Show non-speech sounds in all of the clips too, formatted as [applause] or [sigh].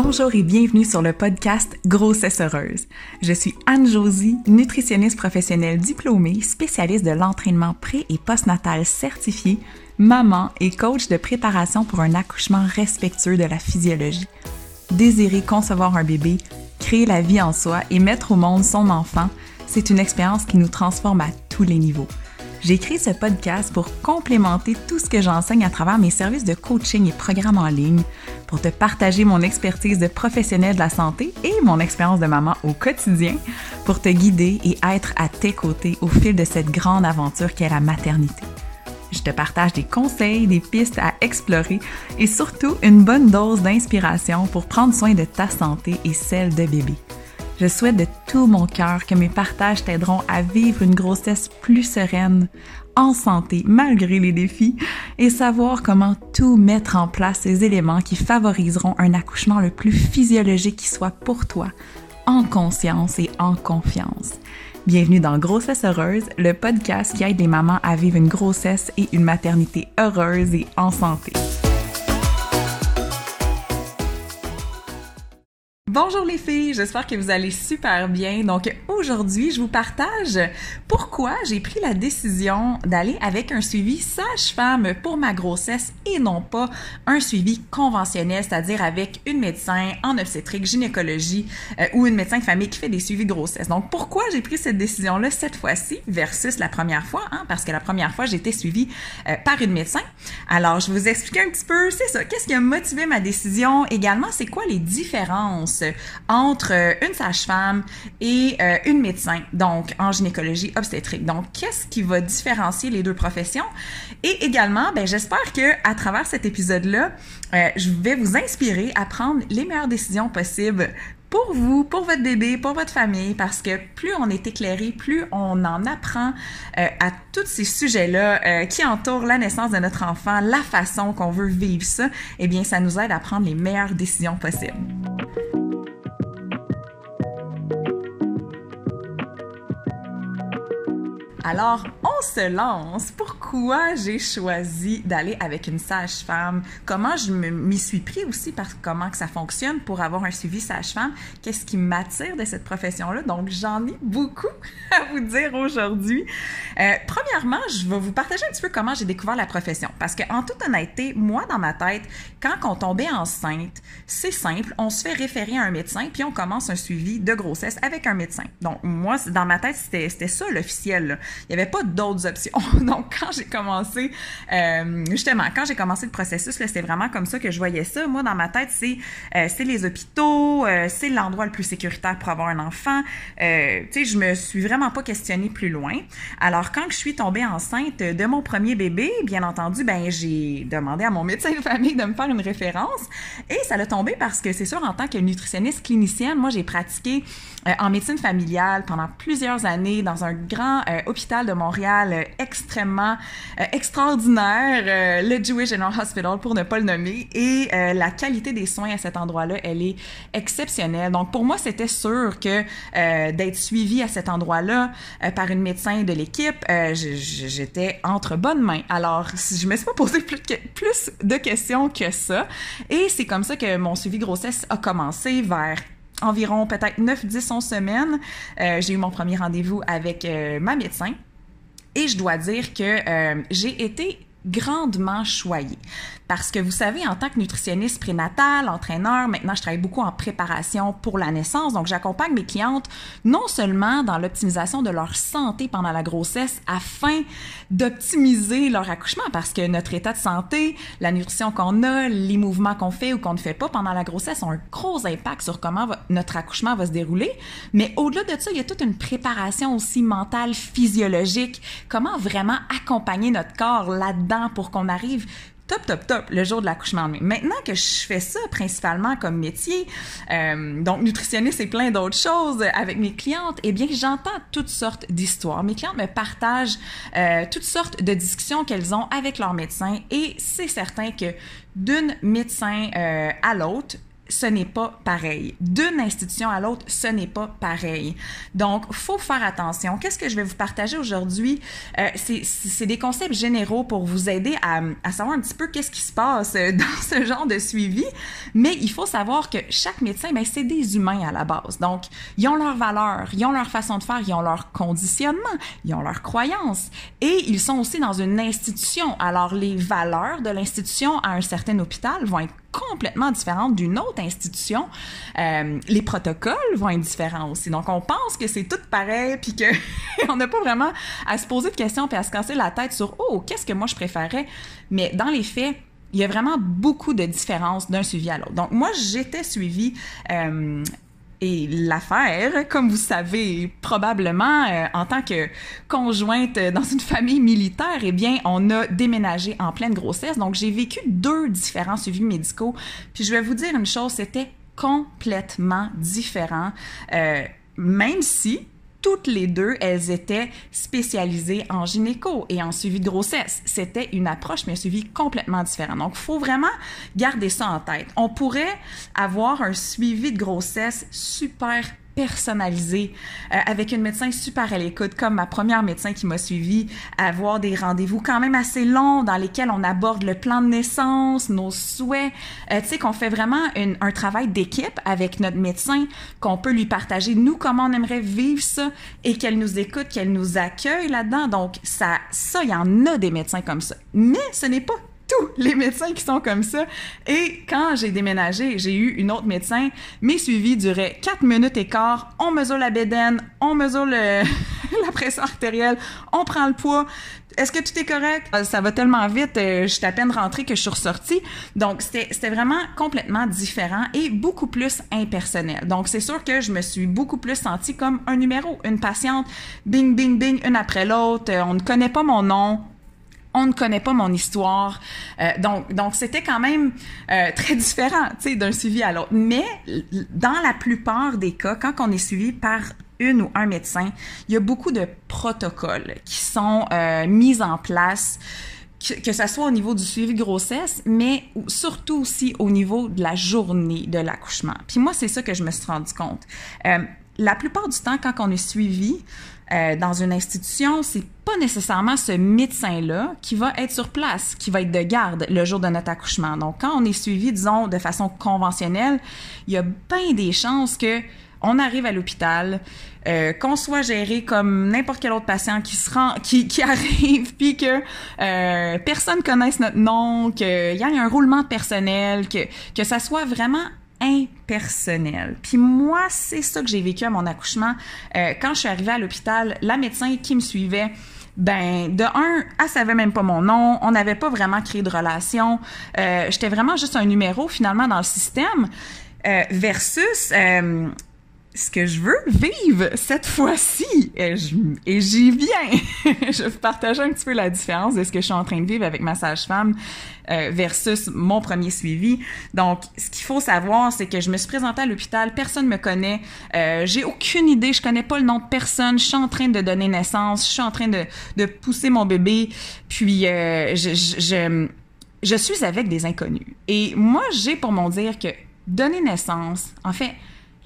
Bonjour et bienvenue sur le podcast Grossesse heureuse. Je suis Anne-Josie, nutritionniste professionnelle diplômée, spécialiste de l'entraînement pré- et postnatal certifié, maman et coach de préparation pour un accouchement respectueux de la physiologie. Désirer concevoir un bébé, créer la vie en soi et mettre au monde son enfant, c'est une expérience qui nous transforme à tous les niveaux. J'ai créé ce podcast pour complémenter tout ce que j'enseigne à travers mes services de coaching et programmes en ligne, pour te partager mon expertise de professionnel de la santé et mon expérience de maman au quotidien, pour te guider et être à tes côtés au fil de cette grande aventure qu'est la maternité. Je te partage des conseils, des pistes à explorer et surtout une bonne dose d'inspiration pour prendre soin de ta santé et celle de bébé. Je souhaite de tout mon cœur que mes partages t'aideront à vivre une grossesse plus sereine, en santé malgré les défis, et savoir comment tout mettre en place ces éléments qui favoriseront un accouchement le plus physiologique qui soit pour toi, en conscience et en confiance. Bienvenue dans Grossesse heureuse, le podcast qui aide les mamans à vivre une grossesse et une maternité heureuse et en santé. Bonjour les filles, j'espère que vous allez super bien. Donc aujourd'hui, je vous partage pourquoi j'ai pris la décision d'aller avec un suivi sage-femme pour ma grossesse et non pas un suivi conventionnel, c'est-à-dire avec une médecin en obstétrique, gynécologie euh, ou une médecin de famille qui fait des suivis de grossesse. Donc pourquoi j'ai pris cette décision-là cette fois-ci versus la première fois, hein? parce que la première fois, j'ai été suivie euh, par une médecin. Alors je vous expliquer un petit peu, c'est ça, qu'est-ce qui a motivé ma décision également, c'est quoi les différences entre euh, une sage-femme et euh, une médecin, donc en gynécologie obstétrique. Donc, qu'est-ce qui va différencier les deux professions? Et également, ben, j'espère que à travers cet épisode-là, euh, je vais vous inspirer à prendre les meilleures décisions possibles pour vous, pour votre bébé, pour votre famille, parce que plus on est éclairé, plus on en apprend à tous ces sujets-là qui entourent la naissance de notre enfant, la façon qu'on veut vivre ça, eh bien, ça nous aide à prendre les meilleures décisions possibles. Alors, on se lance. Pourquoi j'ai choisi d'aller avec une sage-femme? Comment je m'y suis pris aussi par comment que ça fonctionne pour avoir un suivi sage-femme? Qu'est-ce qui m'attire de cette profession-là? Donc, j'en ai beaucoup [laughs] à vous dire aujourd'hui. Euh, premièrement, je vais vous partager un petit peu comment j'ai découvert la profession. Parce que, en toute honnêteté, moi, dans ma tête, quand on tombait enceinte, c'est simple. On se fait référer à un médecin, puis on commence un suivi de grossesse avec un médecin. Donc, moi, dans ma tête, c'était ça l'officiel. Il n'y avait pas d'autres options. [laughs] Donc, quand j'ai commencé, euh, justement, quand j'ai commencé le processus, c'est vraiment comme ça que je voyais ça. Moi, dans ma tête, c'est euh, les hôpitaux, euh, c'est l'endroit le plus sécuritaire pour avoir un enfant. Euh, tu sais, je me suis vraiment pas questionnée plus loin. Alors, quand je suis tombée enceinte de mon premier bébé, bien entendu, ben j'ai demandé à mon médecin de famille de me faire une référence. Et ça l'a tombé parce que c'est sûr, en tant que nutritionniste clinicienne, moi, j'ai pratiqué en médecine familiale pendant plusieurs années dans un grand euh, de Montréal euh, extrêmement extraordinaire, le Jewish General Hospital pour ne pas le nommer. Et la qualité des soins à cet endroit-là, elle est exceptionnelle. Donc pour moi, c'était sûr que d'être suivi à cet endroit-là par une médecin de l'équipe, j'étais entre bonnes mains. Alors je me suis pas posé plus, plus de questions que ça. Et c'est comme ça que mon suivi grossesse a commencé vers environ peut-être 9, 10, 11 semaines, euh, j'ai eu mon premier rendez-vous avec euh, ma médecin. Et je dois dire que euh, j'ai été grandement choyée. Parce que vous savez, en tant que nutritionniste prénatal, entraîneur, maintenant je travaille beaucoup en préparation pour la naissance. Donc j'accompagne mes clientes non seulement dans l'optimisation de leur santé pendant la grossesse afin d'optimiser leur accouchement parce que notre état de santé, la nutrition qu'on a, les mouvements qu'on fait ou qu'on ne fait pas pendant la grossesse ont un gros impact sur comment notre accouchement va se dérouler. Mais au-delà de ça, il y a toute une préparation aussi mentale, physiologique. Comment vraiment accompagner notre corps là-dedans pour qu'on arrive top, top, top le jour de l'accouchement. Maintenant que je fais ça principalement comme métier, euh, donc nutritionniste et plein d'autres choses avec mes clientes, eh bien, j'entends toutes sortes d'histoires. Mes clientes me partagent euh, toutes sortes de discussions qu'elles ont avec leur médecin et c'est certain que d'une médecin euh, à l'autre, ce n'est pas pareil. D'une institution à l'autre, ce n'est pas pareil. Donc, faut faire attention. Qu'est-ce que je vais vous partager aujourd'hui? Euh, c'est des concepts généraux pour vous aider à, à savoir un petit peu qu'est-ce qui se passe euh, [laughs] dans ce genre de suivi. Mais il faut savoir que chaque médecin, ben, c'est des humains à la base. Donc, ils ont leurs valeurs, ils ont leur façon de faire, ils ont leur conditionnement, ils ont leurs croyances. Et ils sont aussi dans une institution. Alors, les valeurs de l'institution à un certain hôpital vont être complètement différente d'une autre institution. Euh, les protocoles vont être différents aussi. Donc, on pense que c'est tout pareil, puis qu'on [laughs] n'a pas vraiment à se poser de questions, puis à se casser la tête sur « Oh, qu'est-ce que moi je préférais? » Mais dans les faits, il y a vraiment beaucoup de différences d'un suivi à l'autre. Donc, moi, j'étais suivie euh, et l'affaire, comme vous savez probablement, euh, en tant que conjointe dans une famille militaire, eh bien, on a déménagé en pleine grossesse. Donc, j'ai vécu deux différents suivis médicaux. Puis, je vais vous dire une chose, c'était complètement différent. Euh, même si toutes les deux, elles étaient spécialisées en gynéco et en suivi de grossesse. C'était une approche, mais un suivi complètement différent. Donc, il faut vraiment garder ça en tête. On pourrait avoir un suivi de grossesse super personnalisé, euh, avec une médecin super à l'écoute, comme ma première médecin qui m'a suivi, avoir des rendez-vous quand même assez longs dans lesquels on aborde le plan de naissance, nos souhaits, euh, tu sais, qu'on fait vraiment un travail d'équipe avec notre médecin, qu'on peut lui partager, nous, comment on aimerait vivre ça et qu'elle nous écoute, qu'elle nous accueille là-dedans. Donc, ça, ça, il y en a des médecins comme ça. Mais ce n'est pas tous les médecins qui sont comme ça. Et quand j'ai déménagé, j'ai eu une autre médecin. Mes suivis duraient 4 minutes et quart. On mesure la bédaine, on mesure [laughs] la pression artérielle, on prend le poids. Est-ce que tout est correct? Euh, ça va tellement vite, euh, je suis à peine rentrée que je suis ressortie. Donc, c'était vraiment complètement différent et beaucoup plus impersonnel. Donc, c'est sûr que je me suis beaucoup plus sentie comme un numéro, une patiente, bing, bing, bing, une après l'autre. Euh, on ne connaît pas mon nom, on ne connaît pas mon histoire. Euh, donc, donc c'était quand même euh, très différent, d'un suivi à l'autre. Mais dans la plupart des cas, quand on est suivi par une ou un médecin, il y a beaucoup de protocoles qui sont euh, mis en place que, ce soit au niveau du suivi grossesse, mais surtout aussi au niveau de la journée de l'accouchement. Puis moi, c'est ça que je me suis rendu compte. La plupart du temps, quand on est suivi euh, dans une institution, c'est pas nécessairement ce médecin-là qui va être sur place, qui va être de garde le jour de notre accouchement. Donc, quand on est suivi, disons, de façon conventionnelle, il y a bien des chances que on arrive à l'hôpital, euh, qu'on soit géré comme n'importe quel autre patient qui se rend, qui, [laughs] arrive, puis que euh, personne connaisse notre nom, qu'il y ait un roulement de personnel, que, que ça soit vraiment impersonnel. Puis moi, c'est ça que j'ai vécu à mon accouchement. Euh, quand je suis arrivée à l'hôpital, la médecin qui me suivait, ben de un, elle savait même pas mon nom, on n'avait pas vraiment créé de relation. Euh, J'étais vraiment juste un numéro finalement dans le système. Euh, versus euh, ce que je veux vivre cette fois-ci. Et j'y viens. [laughs] je vais vous partager un petit peu la différence de ce que je suis en train de vivre avec ma sage-femme euh, versus mon premier suivi. Donc, ce qu'il faut savoir, c'est que je me suis présentée à l'hôpital, personne me connaît, euh, j'ai aucune idée, je connais pas le nom de personne, je suis en train de donner naissance, je suis en train de, de pousser mon bébé, puis euh, je, je, je, je suis avec des inconnus. Et moi, j'ai pour mon dire que donner naissance, en fait,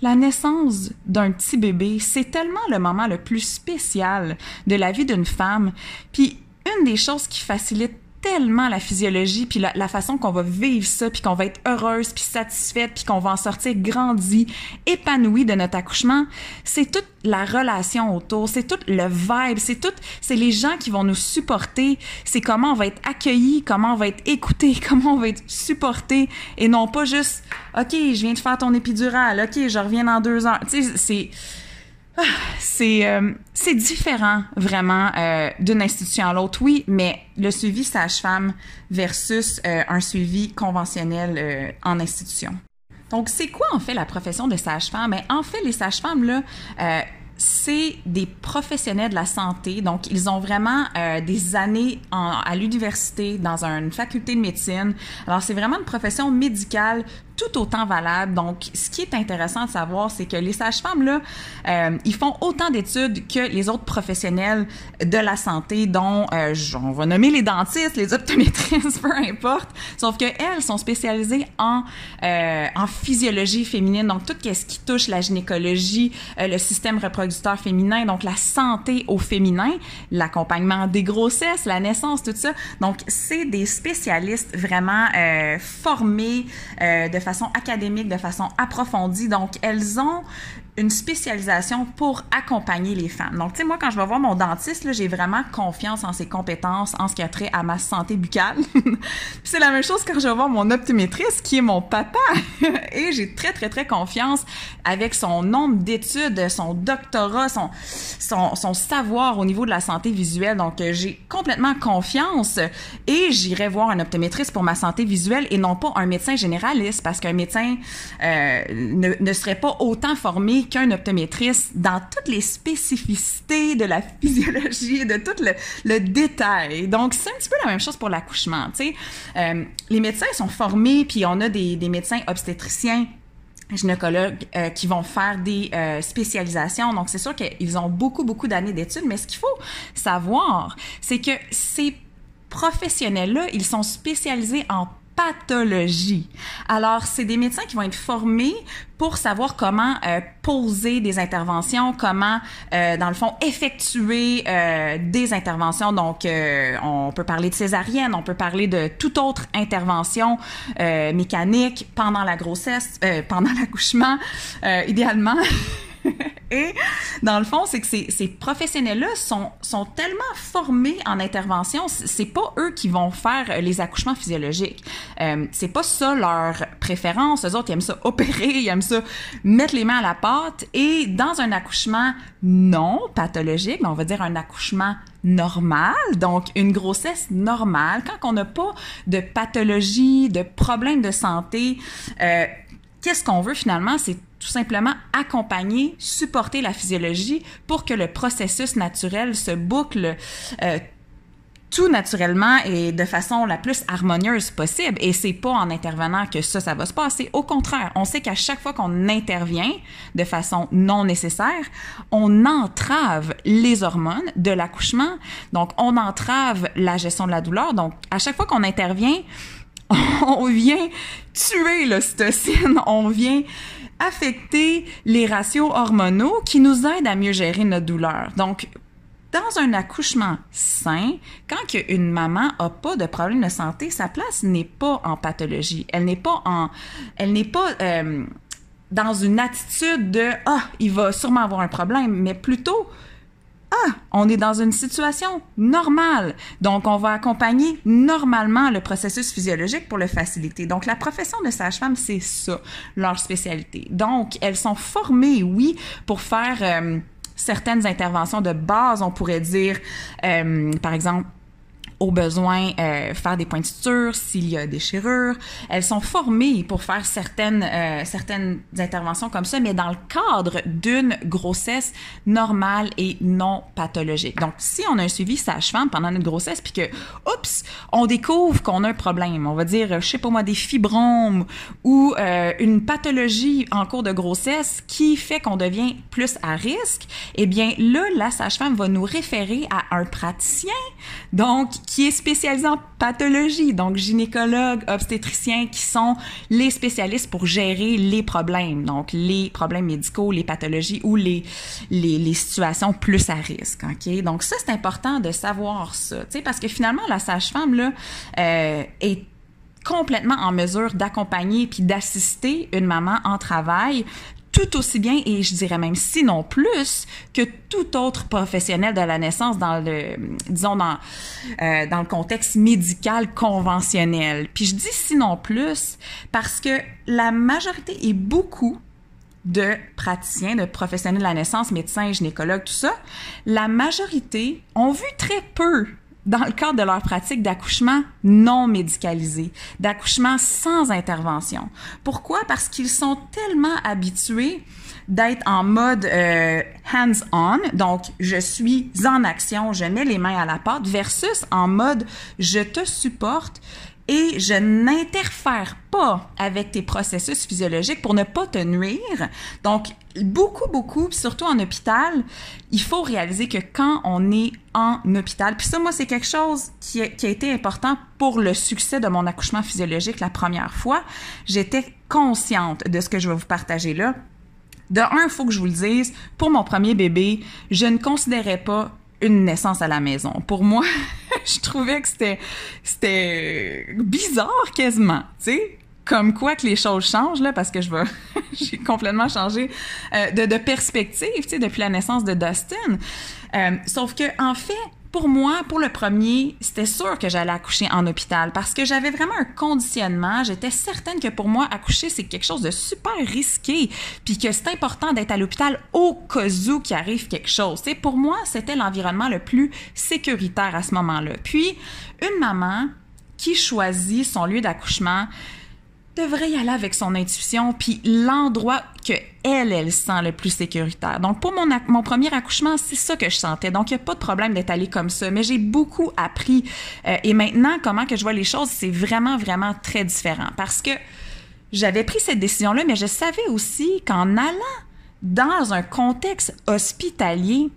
la naissance d'un petit bébé, c'est tellement le moment le plus spécial de la vie d'une femme. Puis une des choses qui facilite tellement la physiologie puis la, façon qu'on va vivre ça puis qu'on va être heureuse puis satisfaite puis qu'on va en sortir grandi, épanouie de notre accouchement, c'est toute la relation autour, c'est tout le vibe, c'est tout c'est les gens qui vont nous supporter, c'est comment on va être accueilli, comment on va être écouté, [laughs] comment on va être supporté et non pas juste OK, je viens de faire ton épidural, OK, je reviens dans deux heures. Tu sais, c'est c'est euh, c'est différent vraiment euh, d'une institution à l'autre, oui, mais le suivi sage-femme versus euh, un suivi conventionnel en institution. Donc, c'est quoi en fait la profession de sage-femme? Ben, en fait, les sages-femmes, là, c'est des professionnels de la santé. Donc, ils ont vraiment des années à l'université, dans une faculté de médecine. Alors, c'est vraiment une profession médicale, tout autant valables. Donc, ce qui est intéressant de savoir, c'est que les sages-femmes, là, euh, ils font autant d'études que les autres professionnels de la santé, dont, euh, on va nommer les dentistes, les optométristes, [laughs] peu importe. Sauf qu'elles sont spécialisées en, euh, en physiologie féminine, donc tout ce qui touche la gynécologie, le système reproducteur féminin, donc la santé au féminin, l'accompagnement des grossesses, la naissance, tout ça. Donc, c'est des spécialistes vraiment formés de façon académique, de façon approfondie. Donc, elles ont une spécialisation pour accompagner les femmes. Donc, tu sais, moi, quand je vais voir mon dentiste, j'ai vraiment confiance en ses compétences en ce qui a trait à ma santé buccale. [laughs] c'est la même chose quand je vais voir mon optométriste, qui est mon papa. [laughs] Et j'ai très, très, très confiance avec son nombre d'études, son doctorat, son, son, savoir au niveau de la santé visuelle. Donc, euh, j'ai complètement confiance et j'irai voir un optométriste pour ma santé visuelle et non pas un médecin généraliste parce qu'un médecin euh, ne serait pas autant formé qu'un optométriste dans toutes les spécificités de la [laughs] physiologie, de tout le, détail. Donc, c'est un petit peu la même chose pour l'accouchement. Euh, les médecins sont formés, puis on a des, des médecins obstétriciens gynécologues euh, qui vont faire des euh, spécialisations. Donc, c'est sûr qu'ils ont beaucoup, beaucoup d'années d'études, mais ce qu'il faut savoir, c'est que ces professionnels-là, ils sont spécialisés en pathologie. Alors, c'est des médecins qui vont être formés pour savoir comment euh, poser des interventions, comment, euh, dans le fond, effectuer euh, des interventions. Donc, on peut parler de césarienne, on peut parler de toute autre intervention mécanique pendant la grossesse, pendant [laughs] l'accouchement, idéalement. [laughs] Et dans le fond, c'est que ces, ces professionnels-là sont, sont tellement formés en intervention, c'est pas eux qui vont faire les accouchements physiologiques. Euh, c'est pas ça leur préférence. Eux autres, ils aiment ça opérer, ils aiment ça mettre les mains à la pâte. Et dans un accouchement non pathologique, on va dire un accouchement normal, donc une grossesse normale, quand on n'a pas de pathologie, de problème de santé, euh, qu'est-ce qu'on veut finalement? C'est tout simplement accompagner, supporter la physiologie pour que le processus naturel se boucle euh, tout naturellement et de façon la plus harmonieuse possible. Et c'est pas en intervenant que ça, ça va se passer. Au contraire, on sait qu'à chaque fois qu'on intervient de façon non nécessaire, on entrave les hormones de l'accouchement. Donc, on entrave la gestion de la douleur. Donc, à chaque fois qu'on intervient, [laughs] on vient tuer l'ocytocine, on vient affecter les ratios hormonaux qui nous aident à mieux gérer notre douleur. Donc, dans un accouchement sain, quand une maman a pas de problème de santé, sa place n'est pas en pathologie. Elle n'est pas en, elle n'est pas euh, dans une attitude de ah, il va sûrement avoir un problème, mais plutôt ah, on est dans une situation normale. Donc, on va accompagner normalement le processus physiologique pour le faciliter. Donc, la profession de sage-femme, c'est ça, leur spécialité. Donc, elles sont formées, oui, pour faire euh, certaines interventions de base, on pourrait dire, euh, par exemple, au besoin euh, faire des points de s'il y a des déchirure. Elles sont formées pour faire certaines euh, certaines interventions comme ça, mais dans le cadre d'une grossesse normale et non pathologique. Donc, si on a un suivi sage-femme pendant notre grossesse, puis que, oups, on découvre qu'on a un problème, on va dire, je sais pas moi, des fibromes ou euh, une pathologie en cours de grossesse qui fait qu'on devient plus à risque, eh bien là, la sage-femme va nous référer à un praticien, donc qui est spécialisé en pathologie, donc gynécologue, obstétricien, qui sont les spécialistes pour gérer les problèmes, donc les problèmes médicaux, les pathologies ou les, les, situations plus à risque. Donc ça c'est important de savoir ça, parce que finalement la sage-femme euh, est complètement en mesure d'accompagner puis d'assister une maman en travail tout aussi bien et je dirais même sinon plus que tout autre professionnel de la naissance dans le disons dans euh, dans le contexte médical conventionnel. Puis je dis sinon plus parce que la majorité et beaucoup de praticiens, de professionnels de la naissance, médecins, gynécologues, tout ça, la majorité ont vu très peu dans le cadre de leur pratique d'accouchement non médicalisé, d'accouchement sans intervention. Pourquoi? Parce qu'ils sont tellement habitués d'être en mode euh, hands-on, donc je suis en action, je mets les mains à la pâte, versus en mode je te supporte, et je n'interfère pas avec tes processus physiologiques pour ne pas te nuire. Donc, beaucoup, beaucoup, surtout en hôpital, il faut réaliser que quand on est en hôpital, puis ça, moi, c'est quelque chose qui a, été important pour le succès de mon accouchement physiologique la première fois. J'étais consciente de ce que je vais vous partager là. De un, il faut que je vous le dise, pour mon premier bébé, je ne considérais pas une naissance à la maison. Pour moi, [laughs] je trouvais que c'était c'était bizarre quasiment, tu sais. Comme quoi que les choses changent là, parce que je vais, [laughs] j'ai complètement changé euh, de, de, perspective, tu sais, depuis la naissance de Dustin. Euh, sauf que en fait, pour moi, pour le premier, c'était sûr que j'allais accoucher en hôpital parce que j'avais vraiment un conditionnement. J'étais certaine que pour moi, accoucher, c'est quelque chose de super risqué, puis que c'est important d'être à l'hôpital au cas où qu'il arrive quelque chose. T'sais, pour moi, c'était l'environnement le plus sécuritaire à ce moment-là. Puis, une maman qui choisit son lieu d'accouchement, devrait y aller avec son intuition, puis l'endroit que elle, elle sent le plus sécuritaire. Donc, pour mon, mon premier accouchement, c'est ça que je sentais. Donc, il n'y a pas de problème d'être allée comme ça. Mais j'ai beaucoup appris. Euh, et maintenant, comment que je vois les choses, c'est vraiment, vraiment très différent. Parce que j'avais pris cette décision-là, mais je savais aussi qu'en allant dans un contexte hospitalier,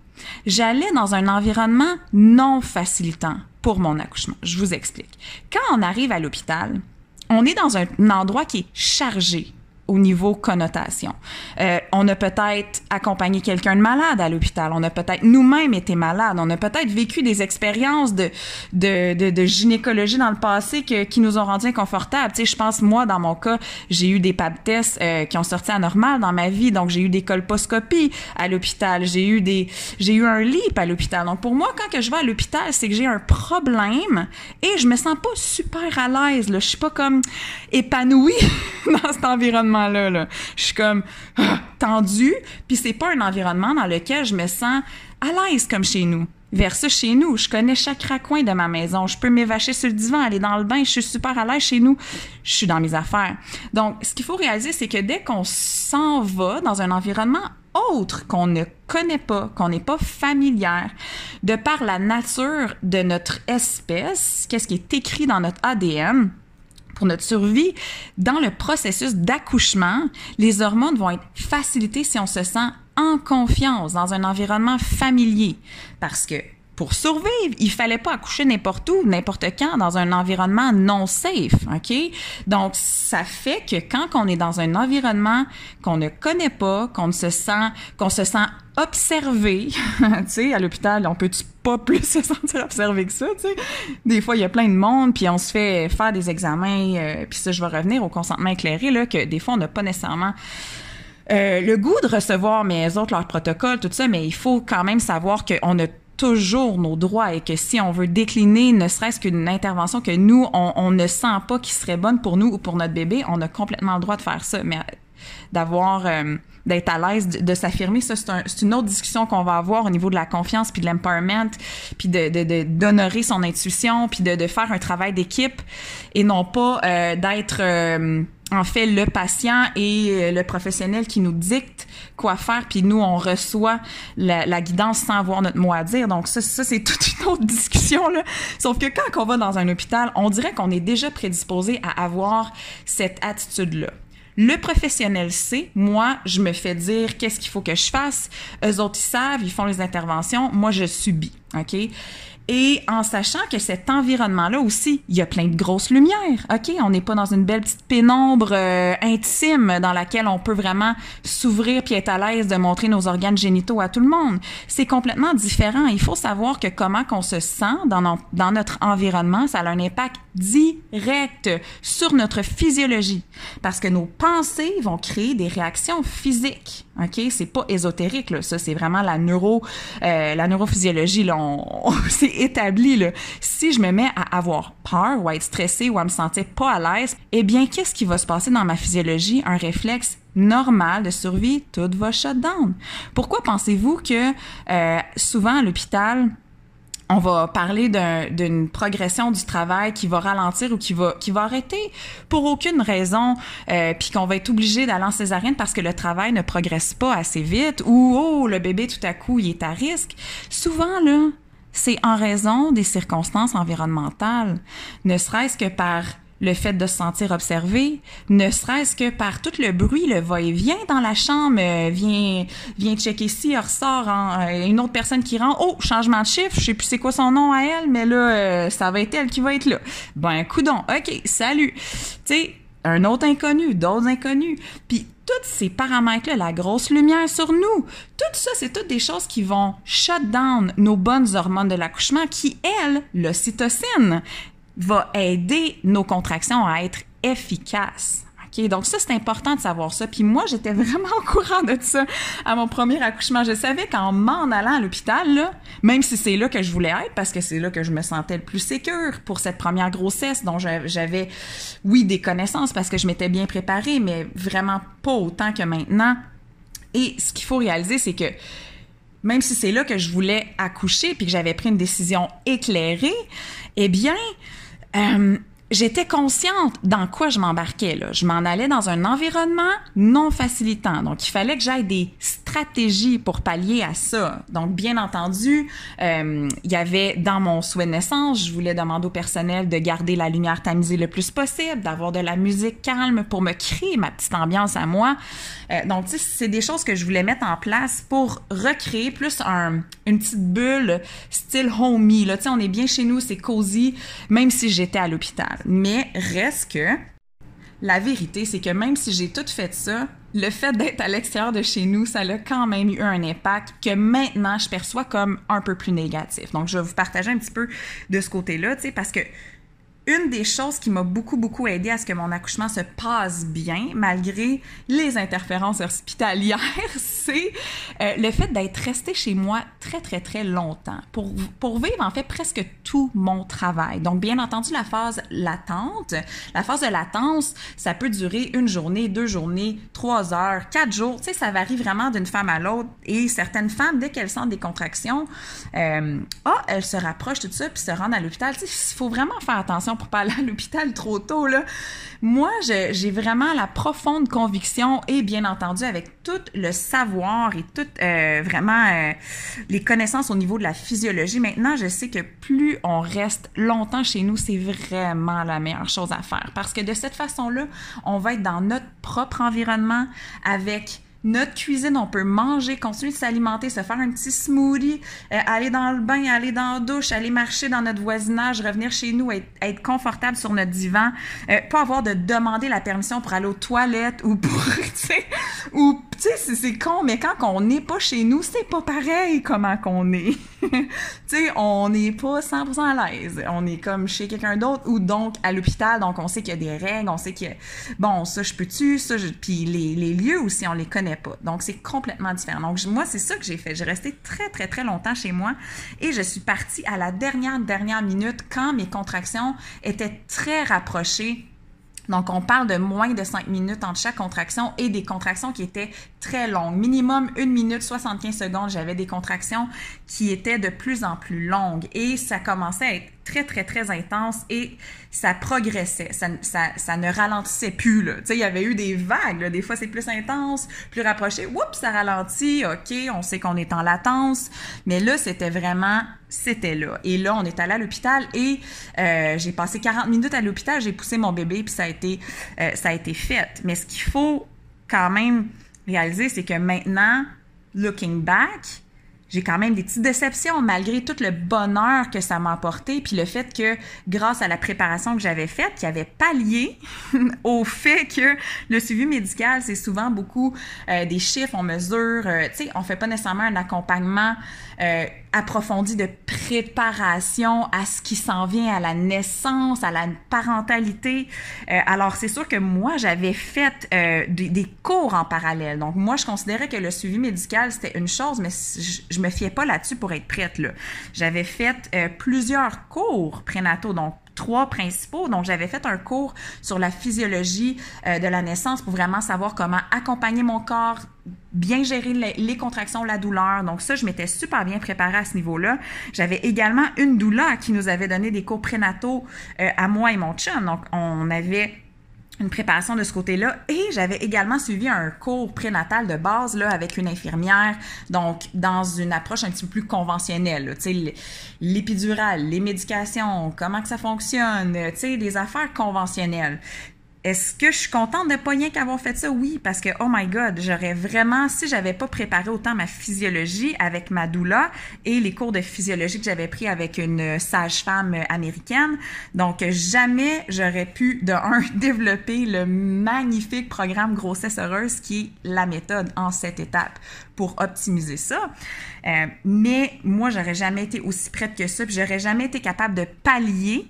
j'allais dans un environnement non facilitant pour mon accouchement. Je vous explique. Quand on arrive à l'hôpital, on est dans un, endroit qui est chargé au niveau connotation. Euh, on a peut-être accompagné quelqu'un de malade à l'hôpital. On a peut-être nous-mêmes été malades. On a peut-être vécu des expériences de, de, de, gynécologie dans le passé que, qui nous ont rendus inconfortables. Tu sais, je pense, moi, dans mon cas, j'ai eu des pap tests euh, qui ont sorti anormal dans ma vie. Donc, j'ai eu des colposcopies à l'hôpital. J'ai eu des, j'ai eu un LIP à l'hôpital. Donc, pour moi, quand que je vais à l'hôpital, c'est que j'ai un problème et je me sens pas super à l'aise. Je suis pas comme épanouie [laughs] dans cet environnement là, Je suis comme ah, tendue, puis c'est pas un environnement dans lequel je me sens à l'aise comme chez nous. Versus chez nous, je connais chaque raccoin de ma maison. Je peux m'évacher sur le divan, aller dans le bain. Je suis super à l'aise chez nous. Je suis dans mes affaires. Donc, ce qu'il faut réaliser, c'est que dès qu'on s'en va dans un environnement autre qu'on ne connaît pas, qu'on n'est pas familière, de par la nature de notre espèce, qu'est-ce qui est écrit dans notre ADN, pour notre survie, dans le processus d'accouchement, les hormones vont être facilitées si on se sent en confiance dans un environnement familier. Parce que pour survivre, il fallait pas accoucher n'importe où, n'importe quand, dans un environnement non safe, ok? Donc ça fait que quand on est dans un environnement qu'on ne connaît pas, qu'on se sent, qu'on se sent observé, [laughs] tu sais, à l'hôpital, on peut pas plus se sentir observé que ça, tu sais? Des fois, il y a plein de monde, puis on se fait faire des examens, euh, puis ça, je vais revenir au consentement éclairé là, que des fois on n'a pas nécessairement euh, le goût de recevoir mes autres leurs protocoles, tout ça, mais il faut quand même savoir qu'on a toujours nos droits et que si on veut décliner ne serait-ce qu'une intervention que nous, on, on ne sent pas qui serait bonne pour nous ou pour notre bébé, on a complètement le droit de faire ça. Mais d'avoir... Euh, d'être à l'aise de, de s'affirmer. Ça, c'est un, une autre discussion qu'on va avoir au niveau de la confiance, puis de l'empowerment, puis de, de, d'honorer son intuition, puis de, de faire un travail d'équipe et non pas euh, d'être... Euh, en fait le patient et euh, le professionnel qui nous dicte quoi faire, puis nous, on reçoit la, guidance sans avoir notre mot à dire. Donc ça, ça c'est [laughs] toute une autre discussion. Là. Sauf que quand on va dans un hôpital, on dirait qu'on est déjà prédisposé à avoir cette attitude-là. Le professionnel sait, moi, je me fais dire qu'est-ce qu'il faut que je fasse. Eux autres, ils savent, ils font les interventions. Moi, je subis, OK? Et en sachant que cet environnement-là aussi, il y a plein de grosses lumières. OK, on n'est pas dans une belle petite pénombre euh, intime dans laquelle on peut vraiment s'ouvrir puis être à l'aise de montrer nos organes génitaux à tout le monde. C'est complètement différent. Il faut savoir que comment qu'on se sent dans, dans notre environnement, ça a un impact direct sur notre physiologie parce que nos pensées vont créer des réactions physiques. OK, c'est pas ésotérique là, ça c'est vraiment la neuro euh, la neurophysiologie là, on, on [laughs] c'est établi là. Si je me mets à avoir peur ou à être stressée ou à me sentir pas à l'aise, eh bien qu'est-ce qui va se passer dans ma physiologie? Un réflexe normal de survie, tout va shut down. Pourquoi pensez-vous que euh, souvent à l'hôpital on va parler d'une progression du travail qui va ralentir ou qui va, qui va arrêter pour aucune raison, euh, puis qu'on va être obligé d'aller en césarienne parce que le travail ne progresse pas assez vite ou oh le bébé tout à coup il est à risque. Souvent là, c'est en raison des circonstances environnementales, ne serait-ce que par le fait de se sentir observé, ne serait-ce que par tout le bruit, le va-et-vient dans la chambre, euh, vient, vient checker ici, ressort, en, euh, une autre personne qui rentre, oh, changement de chiffre, je sais plus c'est quoi son nom à elle, mais là, euh, ça va être elle qui va être là. Ben, coudon, ok, salut. Tu sais, un autre inconnu, d'autres inconnus. Puis tous ces paramètres-là, la grosse lumière sur nous, tout ça, c'est toutes des choses qui vont shut down nos bonnes hormones de l'accouchement qui, elles, l'ocytocine, va aider nos contractions à être efficaces. OK? Donc ça, c'est important de savoir ça. Puis moi, j'étais vraiment [laughs] au courant de ça à mon premier accouchement. Je savais qu'en m'en allant à l'hôpital, même si c'est là que je voulais être, parce que c'est là que je me sentais le plus sécure pour cette première grossesse dont j'avais, oui, des connaissances parce que je m'étais bien préparée, mais vraiment pas autant que maintenant. Et ce qu'il faut réaliser, c'est que même si c'est là que je voulais accoucher puis que j'avais pris une décision éclairée, eh bien, euh, j'étais consciente dans quoi je m'embarquais. Là. Je m'en allais dans un environnement non facilitant. Donc, il fallait que j'aille des stratégies pour pallier à ça. Donc, bien entendu, euh, il y avait dans mon souhait de naissance, je voulais demander au personnel de garder la lumière tamisée le plus possible, d'avoir de la musique calme pour me créer ma petite ambiance à moi. Euh, donc, tu sais, c'est des choses que je voulais mettre en place pour recréer plus un, une petite bulle style homey. Là, tu sais, on est bien chez nous, c'est cosy, même si j'étais à l'hôpital. Mais reste que la vérité, c'est que même si j'ai tout fait ça, le fait d'être à l'extérieur de chez nous, ça a quand même eu un impact que maintenant je perçois comme un peu plus négatif. Donc, je vais vous partager un petit peu de ce côté-là, tu sais, parce que une des choses qui m'a beaucoup, beaucoup aidé à ce que mon accouchement se passe bien, malgré les interférences hospitalières, [laughs] c'est euh, le fait d'être resté chez moi très, très, très longtemps pour, pour vivre en fait presque tout mon travail. Donc, bien entendu, la phase latente, la phase de latence, ça peut durer une journée, deux journées, trois heures, quatre jours. Tu sais, ça varie vraiment d'une femme à l'autre. Et certaines femmes, dès qu'elles sentent des contractions, euh, ah, elles se rapprochent tout ça puis se rendent à l'hôpital. Tu sais, il faut vraiment faire attention pour pas aller à l'hôpital trop tôt. Là. Moi, j'ai vraiment la profonde conviction et bien entendu avec tout le savoir et toutes euh, vraiment euh, les connaissances au niveau de la physiologie. Maintenant, je sais que plus on reste longtemps chez nous, c'est vraiment la meilleure chose à faire parce que de cette façon-là, on va être dans notre propre environnement avec notre cuisine, on peut manger, continuer de s'alimenter, se faire un petit smoothie, euh, aller dans le bain, aller dans la douche, aller marcher dans notre voisinage, revenir chez nous, être, confortable sur notre divan, euh, pas avoir de demander la permission pour aller aux toilettes ou pour, [laughs] ou, tu sais, c'est con, mais quand on n'est pas chez nous, c'est pas pareil comment qu'on est. [laughs] tu sais, on n'est pas 100% à l'aise. On est comme chez quelqu'un d'autre ou donc à l'hôpital, donc on sait qu'il y a des règles, on sait que, bon, ça je peux-tu, ça, je... puis les, les lieux aussi, on les connaît pas. Donc, c'est complètement différent. Donc, moi, c'est ça que j'ai fait. J'ai resté très, très, très longtemps chez moi et je suis partie à la dernière, dernière minute quand mes contractions étaient très rapprochées donc, on parle de moins de 5 minutes entre chaque contraction et des contractions qui étaient très longues. Minimum 1 minute 75 secondes, j'avais des contractions qui étaient de plus en plus longues et ça commençait à être très, très, très intense et ça progressait. Ça, ça, ne ralentissait plus. Là. Il y avait eu des vagues. Des fois, c'est plus intense, plus rapproché. Oups, ça ralentit. OK, on sait qu'on est en latence. Mais là, c'était vraiment, c'était là. Et là, on est allé à l'hôpital et euh, j'ai passé 40 minutes à l'hôpital. J'ai poussé mon bébé puis ça a été, euh, ça a été fait. Mais ce qu'il faut quand même réaliser, c'est que maintenant, looking back, j'ai quand même des petites déceptions malgré tout le bonheur que ça m'a apporté, puis le fait que grâce à la préparation que j'avais faite, qui avait pallié [laughs] au fait que le suivi médical, c'est souvent beaucoup euh, des chiffres, on mesure, euh, tu sais, on fait pas nécessairement un accompagnement euh, approfondie de préparation à ce qui s'en vient à la naissance, à la parentalité. Euh, alors, c'est sûr que moi, j'avais fait euh, des, des, cours en parallèle. Donc, moi, je considérais que le suivi médical, c'était une chose, mais je, je me fiais pas là-dessus pour être prête. Là. J'avais fait plusieurs cours prénataux, donc trois principaux. Donc, j'avais fait un cours sur la physiologie euh, de la naissance pour vraiment savoir comment accompagner mon corps, bien gérer les, contractions, la douleur. Donc ça, je m'étais super bien préparée à ce niveau-là. J'avais également une doula qui nous avait donné des cours prénataux euh, à moi et mon chum. Donc on avait une préparation de ce côté-là. Et j'avais également suivi un cours prénatal de base là avec une infirmière donc dans une approche un petit peu plus conventionnelle l'épidurale les médications comment que ça fonctionne des affaires conventionnelles est-ce que je suis contente de pas rien qu'avoir fait ça? Oui, parce que, oh my God, j'aurais vraiment, si j'avais pas préparé autant ma physiologie avec ma doula et les cours de physiologie que j'avais pris avec une sage-femme américaine, donc jamais j'aurais pu, de un, [laughs] développer le magnifique programme grossesse heureuse qui est la méthode en cette étape pour optimiser ça. Euh, mais moi, j'aurais jamais été aussi prête que ça, puis j'aurais jamais été capable de pallier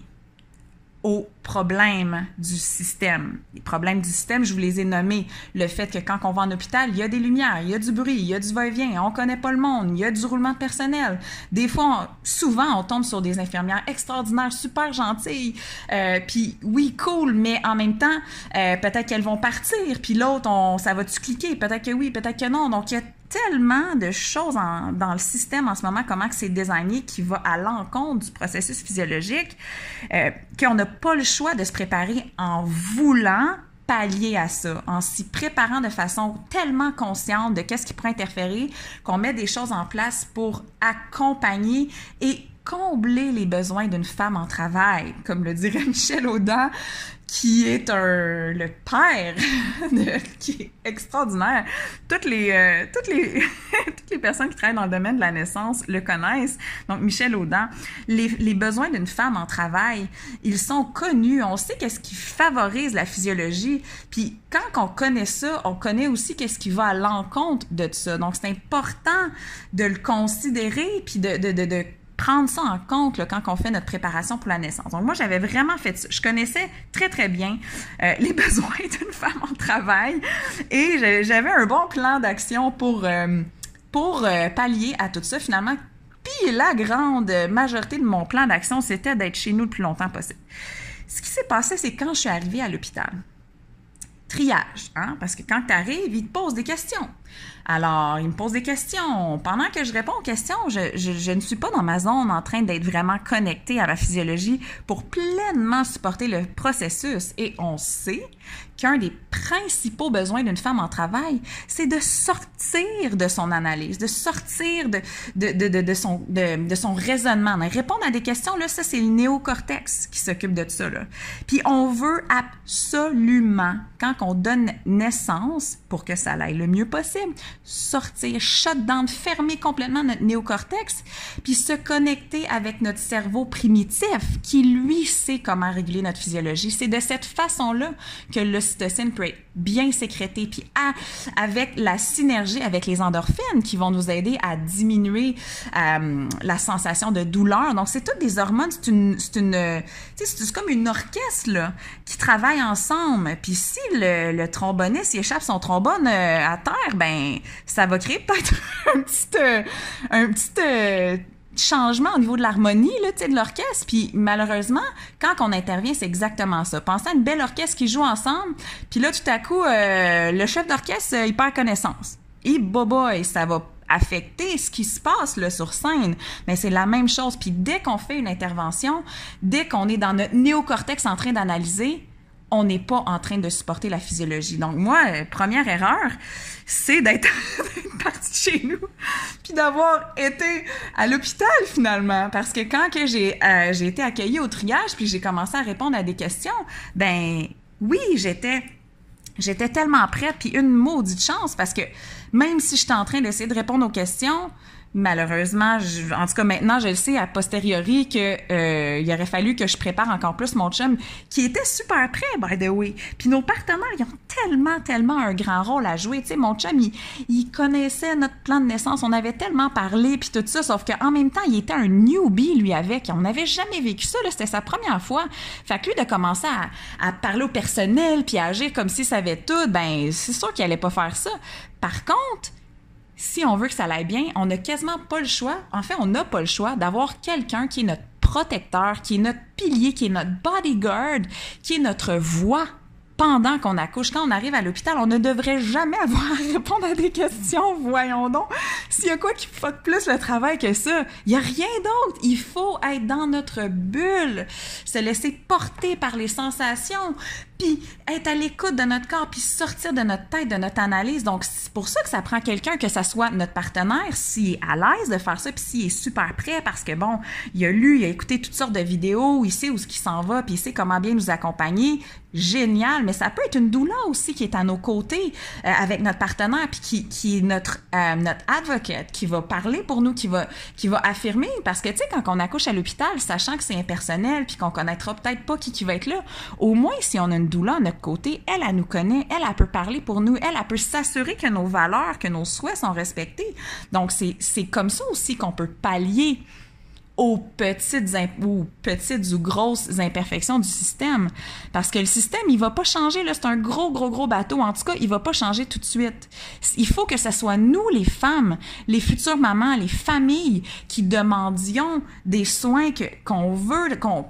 problèmes du système. Les problèmes du système, je vous les ai nommés. Le fait que quand on va en hôpital, il y a des lumières, il y a du bruit, il y a du va-et-vient, on connaît pas le monde, il y a du roulement de personnel. Des fois, souvent, on tombe sur des infirmières extraordinaires, super gentilles. Euh, puis oui, cool, mais en même temps, euh, peut-être qu'elles vont partir. Puis l'autre, ça va-tu cliquer? Peut-être que oui, peut-être que non. Donc, il y a tellement de choses dans le système en ce moment, comment c'est désigné, qui va à l'encontre du processus physiologique, euh, qu'on n'a pas le choix de se préparer en voulant pallier à ça, en s'y préparant de façon tellement consciente de qu'est-ce qui pourrait interférer, qu'on met des choses en place pour accompagner et combler les besoins d'une femme en travail, comme le dirait [laughs] Michel Audin qui est un le père [laughs] qui est extraordinaire. Toutes les euh, toutes les [laughs] toutes les personnes qui travaillent dans le domaine de la naissance le connaissent. Donc Michel Audin, les, les besoins d'une femme en travail, ils sont connus. On sait qu'est-ce qui favorise la physiologie. Puis quand on connaît ça, on connaît aussi qu'est-ce qui va à l'encontre de ça. Donc c'est important de le considérer puis de, de, de, de prendre ça en compte quand on fait notre préparation pour la naissance. Donc moi, j'avais vraiment fait ça. Je connaissais très, très bien euh, les [laughs] besoins d'une femme en travail et j'avais un bon plan d'action pour, euh, pour euh, pallier à tout ça. Finalement, puis la grande majorité de mon plan d'action, c'était d'être chez nous le plus longtemps possible. Ce qui s'est passé, c'est quand je suis arrivée à l'hôpital. Triage, hein? parce que quand tu arrives, ils te posent des questions. Alors, il me pose des questions. Pendant que je réponds aux questions, je, ne suis pas dans ma zone en train d'être vraiment connectée à ma physiologie pour pleinement supporter le processus. Et on sait qu'un des principaux besoins d'une femme en travail, c'est de sortir de son analyse, de sortir de, de, de, son, de, son raisonnement. Répondre à des questions, là, ça, c'est le néocortex qui s'occupe de ça. Là. Puis on veut absolument, quand on donne naissance, pour que ça aille le mieux possible, sortir, shut down, fermer complètement notre néocortex, puis se connecter avec notre cerveau primitif qui, lui, sait comment réguler notre physiologie. C'est de cette façon-là que l'ocytocine peut être bien sécrété, puis avec la synergie avec les endorphines qui vont nous aider à diminuer euh, la sensation de douleur. Donc, c'est toutes des hormones, c'est une, c'est une, c'est comme une orchestre là, qui travaille ensemble. Puis si le, le tromboniste échappe son trombone euh, à terre, ben ça va créer peut-être [laughs] un petit, euh, un petit changement au niveau de l'harmonie là, de l'orchestre. Puis malheureusement, quand on intervient, c'est exactement ça. Pensez à une belle orchestre qui joue ensemble, puis là, tout à coup, euh, le chef d'orchestre, euh, il perd connaissance. Et boba, et ça va affecter ce qui se passe là, sur scène. Mais c'est la même chose. Puis dès qu'on fait une intervention, dès qu'on est dans notre néocortex en train d'analyser, on n'est pas en train de supporter la physiologie. Donc moi, euh, première erreur, c'est d'être [laughs] partie chez nous, [laughs] puis d'avoir été à l'hôpital finalement, parce que quand euh, j'ai été accueillie au triage, puis j'ai commencé à répondre à des questions, ben oui, j'étais j'étais tellement prête, puis une maudite chance, parce que même si j'étais en train d'essayer de répondre aux questions, malheureusement, en tout cas maintenant, je le sais a posteriori que euh, il aurait fallu que je prépare encore plus mon chum, qui était super prêt, by the way. Puis nos partenaires, ils ont tellement, tellement un grand rôle à jouer. Tu sais, mon chum, il, connaissait notre plan de naissance, on avait tellement parlé, puis tout ça, sauf qu'en même temps, il était un newbie, lui, avec. On n'avait jamais vécu ça, c'était sa première fois. Fait que lui, de commencer à, à parler au personnel, puis à agir comme s'il savait tout, ben c'est sûr qu'il allait pas faire ça. Par contre, si on veut que ça aille bien, on n'a quasiment pas le choix. En fait, on n'a pas le choix d'avoir quelqu'un qui est notre protecteur, qui est notre pilier, qui est notre bodyguard, qui est notre voix pendant qu'on accouche. Quand on arrive à l'hôpital, on ne devrait jamais avoir à répondre à des questions. Voyons donc. S'il y a quoi qui fuck plus le travail que ça, il y a rien d'autre. Il faut être dans notre bulle, se laisser porter par les sensations, puis être à l'écoute de notre corps, puis sortir de notre tête, de notre analyse. Donc, c'est pour ça que ça prend quelqu'un, que ça soit notre partenaire, s'il est à l'aise de faire ça, puis s'il est super prêt, parce que bon, il a lu, il a écouté toutes sortes de vidéos, il sait où ce qui s'en va, puis il sait comment bien nous accompagner. Génial, mais ça peut être une doula aussi qui est à nos côtés euh, avec notre partenaire, puis qui, qui est notre, euh, notre advocate, qui va parler pour nous, qui va, qui va affirmer, parce que tu sais, quand on accouche à l'hôpital, sachant que c'est impersonnel, puis qu'on connaîtra peut-être pas qui, qui va être là, au moins si on a une doula à notre côté, elle, elle nous connaît, elle, elle peut parler pour nous, elle, elle peut s'assurer que nos valeurs, que nos souhaits sont respectés. Donc, c'est comme ça aussi qu'on peut pallier aux petites, ou petites ou grosses imperfections du système. Parce que le système, il va pas changer, là, c'est un gros, gros, gros bateau. En tout cas, il va pas changer tout de suite. Il faut que ce soit nous, les femmes, les futures mamans, les familles, qui demandions des soins que, qu'on veut, qu'on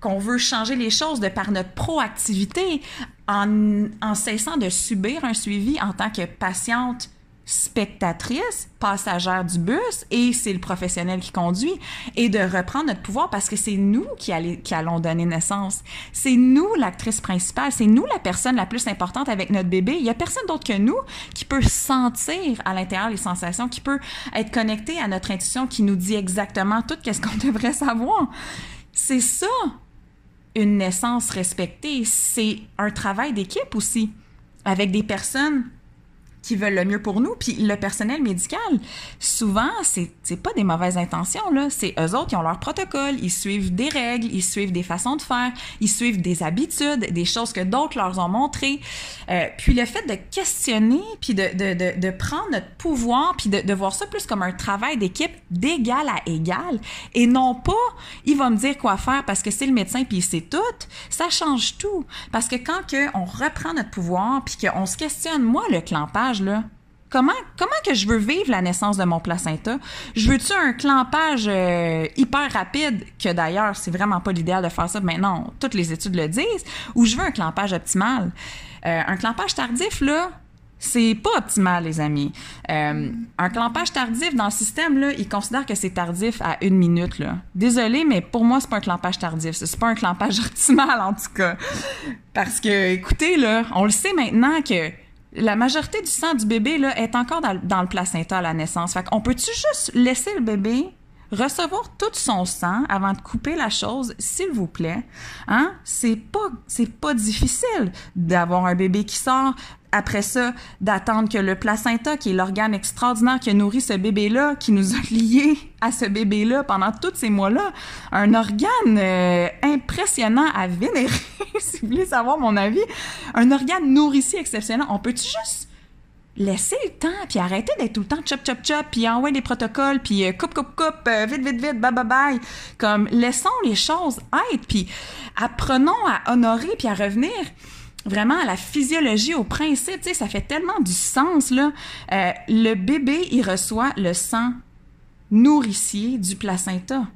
qu'on veut changer les choses de par notre proactivité en, en cessant de subir un suivi en tant que patiente spectatrice, passagère du bus, et c'est le professionnel qui conduit, et de reprendre notre pouvoir parce que c'est nous qui, qui allons donner naissance. C'est nous l'actrice principale, c'est nous la personne la plus importante avec notre bébé. Il y a personne d'autre que nous qui peut sentir à l'intérieur les sensations, qui peut être connecté à notre intuition, qui nous dit exactement tout ce qu'on [laughs] devrait savoir. C'est ça, une naissance respectée. C'est un travail d'équipe aussi, avec des personnes qui veulent le mieux pour nous. Puis le personnel médical, souvent, c'est, c'est pas des mauvaises intentions, là. C'est eux autres qui ont leur protocole, ils suivent des règles, ils suivent des façons de faire, ils suivent des habitudes, des choses que d'autres leur ont montrées. Euh, puis le fait de questionner, puis de, de, de, de prendre notre pouvoir, puis de, voir ça plus comme un travail d'équipe d'égal à égal, et non pas, il va me dire quoi faire parce que c'est le médecin puis sait tout, ça change tout. Parce que quand que on reprend notre pouvoir, puis qu'on se questionne, moi, le clampage, Comment, comment que je veux vivre la naissance de mon placenta? Je veux-tu un clampage euh, hyper rapide, que d'ailleurs, c'est vraiment pas l'idéal de faire ça maintenant, toutes les études le disent, ou je veux un clampage optimal? Euh, un clampage tardif, là, c'est pas optimal, les amis. Euh, un clampage tardif dans le système, là, il considère que c'est tardif à une minute. Là. Désolé, mais pour moi, c'est pas un clampage tardif. C'est pas un clampage [laughs] optimal, en tout cas. Parce que, écoutez, là, on le sait maintenant que la majorité du sang du bébé est encore dans, le placenta à la naissance. Fait qu'on peut-tu juste laisser le bébé recevoir tout son sang avant de couper la chose, s'il vous plaît? Hein? C'est pas, c'est pas difficile d'avoir un bébé qui sort. Après ça, d'attendre que le placenta, qui est l'organe extraordinaire qui a nourri ce bébé-là, qui nous a liés à ce bébé-là pendant tous ces mois-là, un organe euh, impressionnant à vénérer, [laughs] si vous voulez savoir mon avis, un organe nourricier exceptionnel. On peut-tu juste laisser le temps, puis arrêter d'être tout le temps chop, chop, chop, puis envoyer des protocoles, puis euh, coupe, coupe, coupe, euh, vite, vite, vite, bye, bye, bye. Comme, laissons les choses être, puis apprenons à honorer, puis à revenir vraiment la physiologie, au principe, tu sais, ça fait tellement du sens, là. Euh, le bébé, il reçoit le sang nourricier du placenta.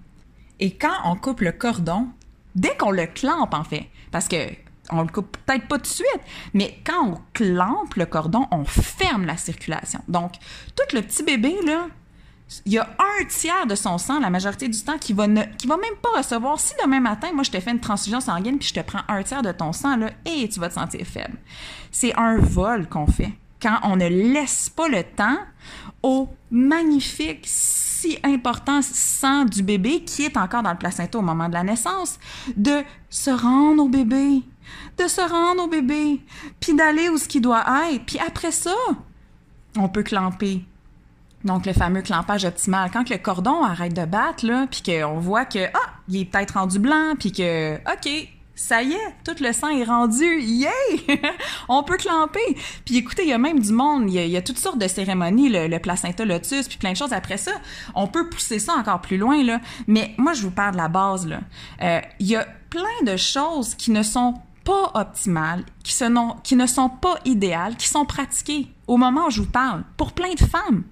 Et quand on coupe le cordon, dès qu'on le clampe, en fait, parce que on le coupe peut-être pas tout de suite, mais quand on clampe le cordon, on ferme la circulation. Donc, tout le petit bébé, là, il y a un tiers de son sang, la majorité du temps, qui va, ne, va même pas recevoir. Si demain matin, moi, je te fais une transfusion sanguine puis je te prends un tiers de ton sang, là, et tu vas te sentir faible. C'est un vol qu'on fait quand on ne laisse pas le temps au magnifique, si important sang du bébé qui est encore dans le placenta au moment de la naissance, de se rendre au bébé, de se rendre au bébé, puis d'aller où ce doit être. Puis après ça, on peut clamper. Donc, le fameux clampage optimal. Quand le cordon arrête de battre, là, puis qu'on voit que, ah, il est peut-être rendu blanc, puis que, OK, ça y est, tout le sang est rendu, yay! [laughs] on peut clamper. Puis écoutez, il y a même du monde, il y a, toutes sortes de cérémonies, le, placenta lotus, puis plein de choses après ça. On peut pousser ça encore plus loin, là. Mais moi, je vous parle de la base, là. Euh, il y a plein de choses qui ne sont pas optimales, qui, qui ne sont pas idéales, qui sont pratiquées au moment où je vous parle, pour plein de femmes.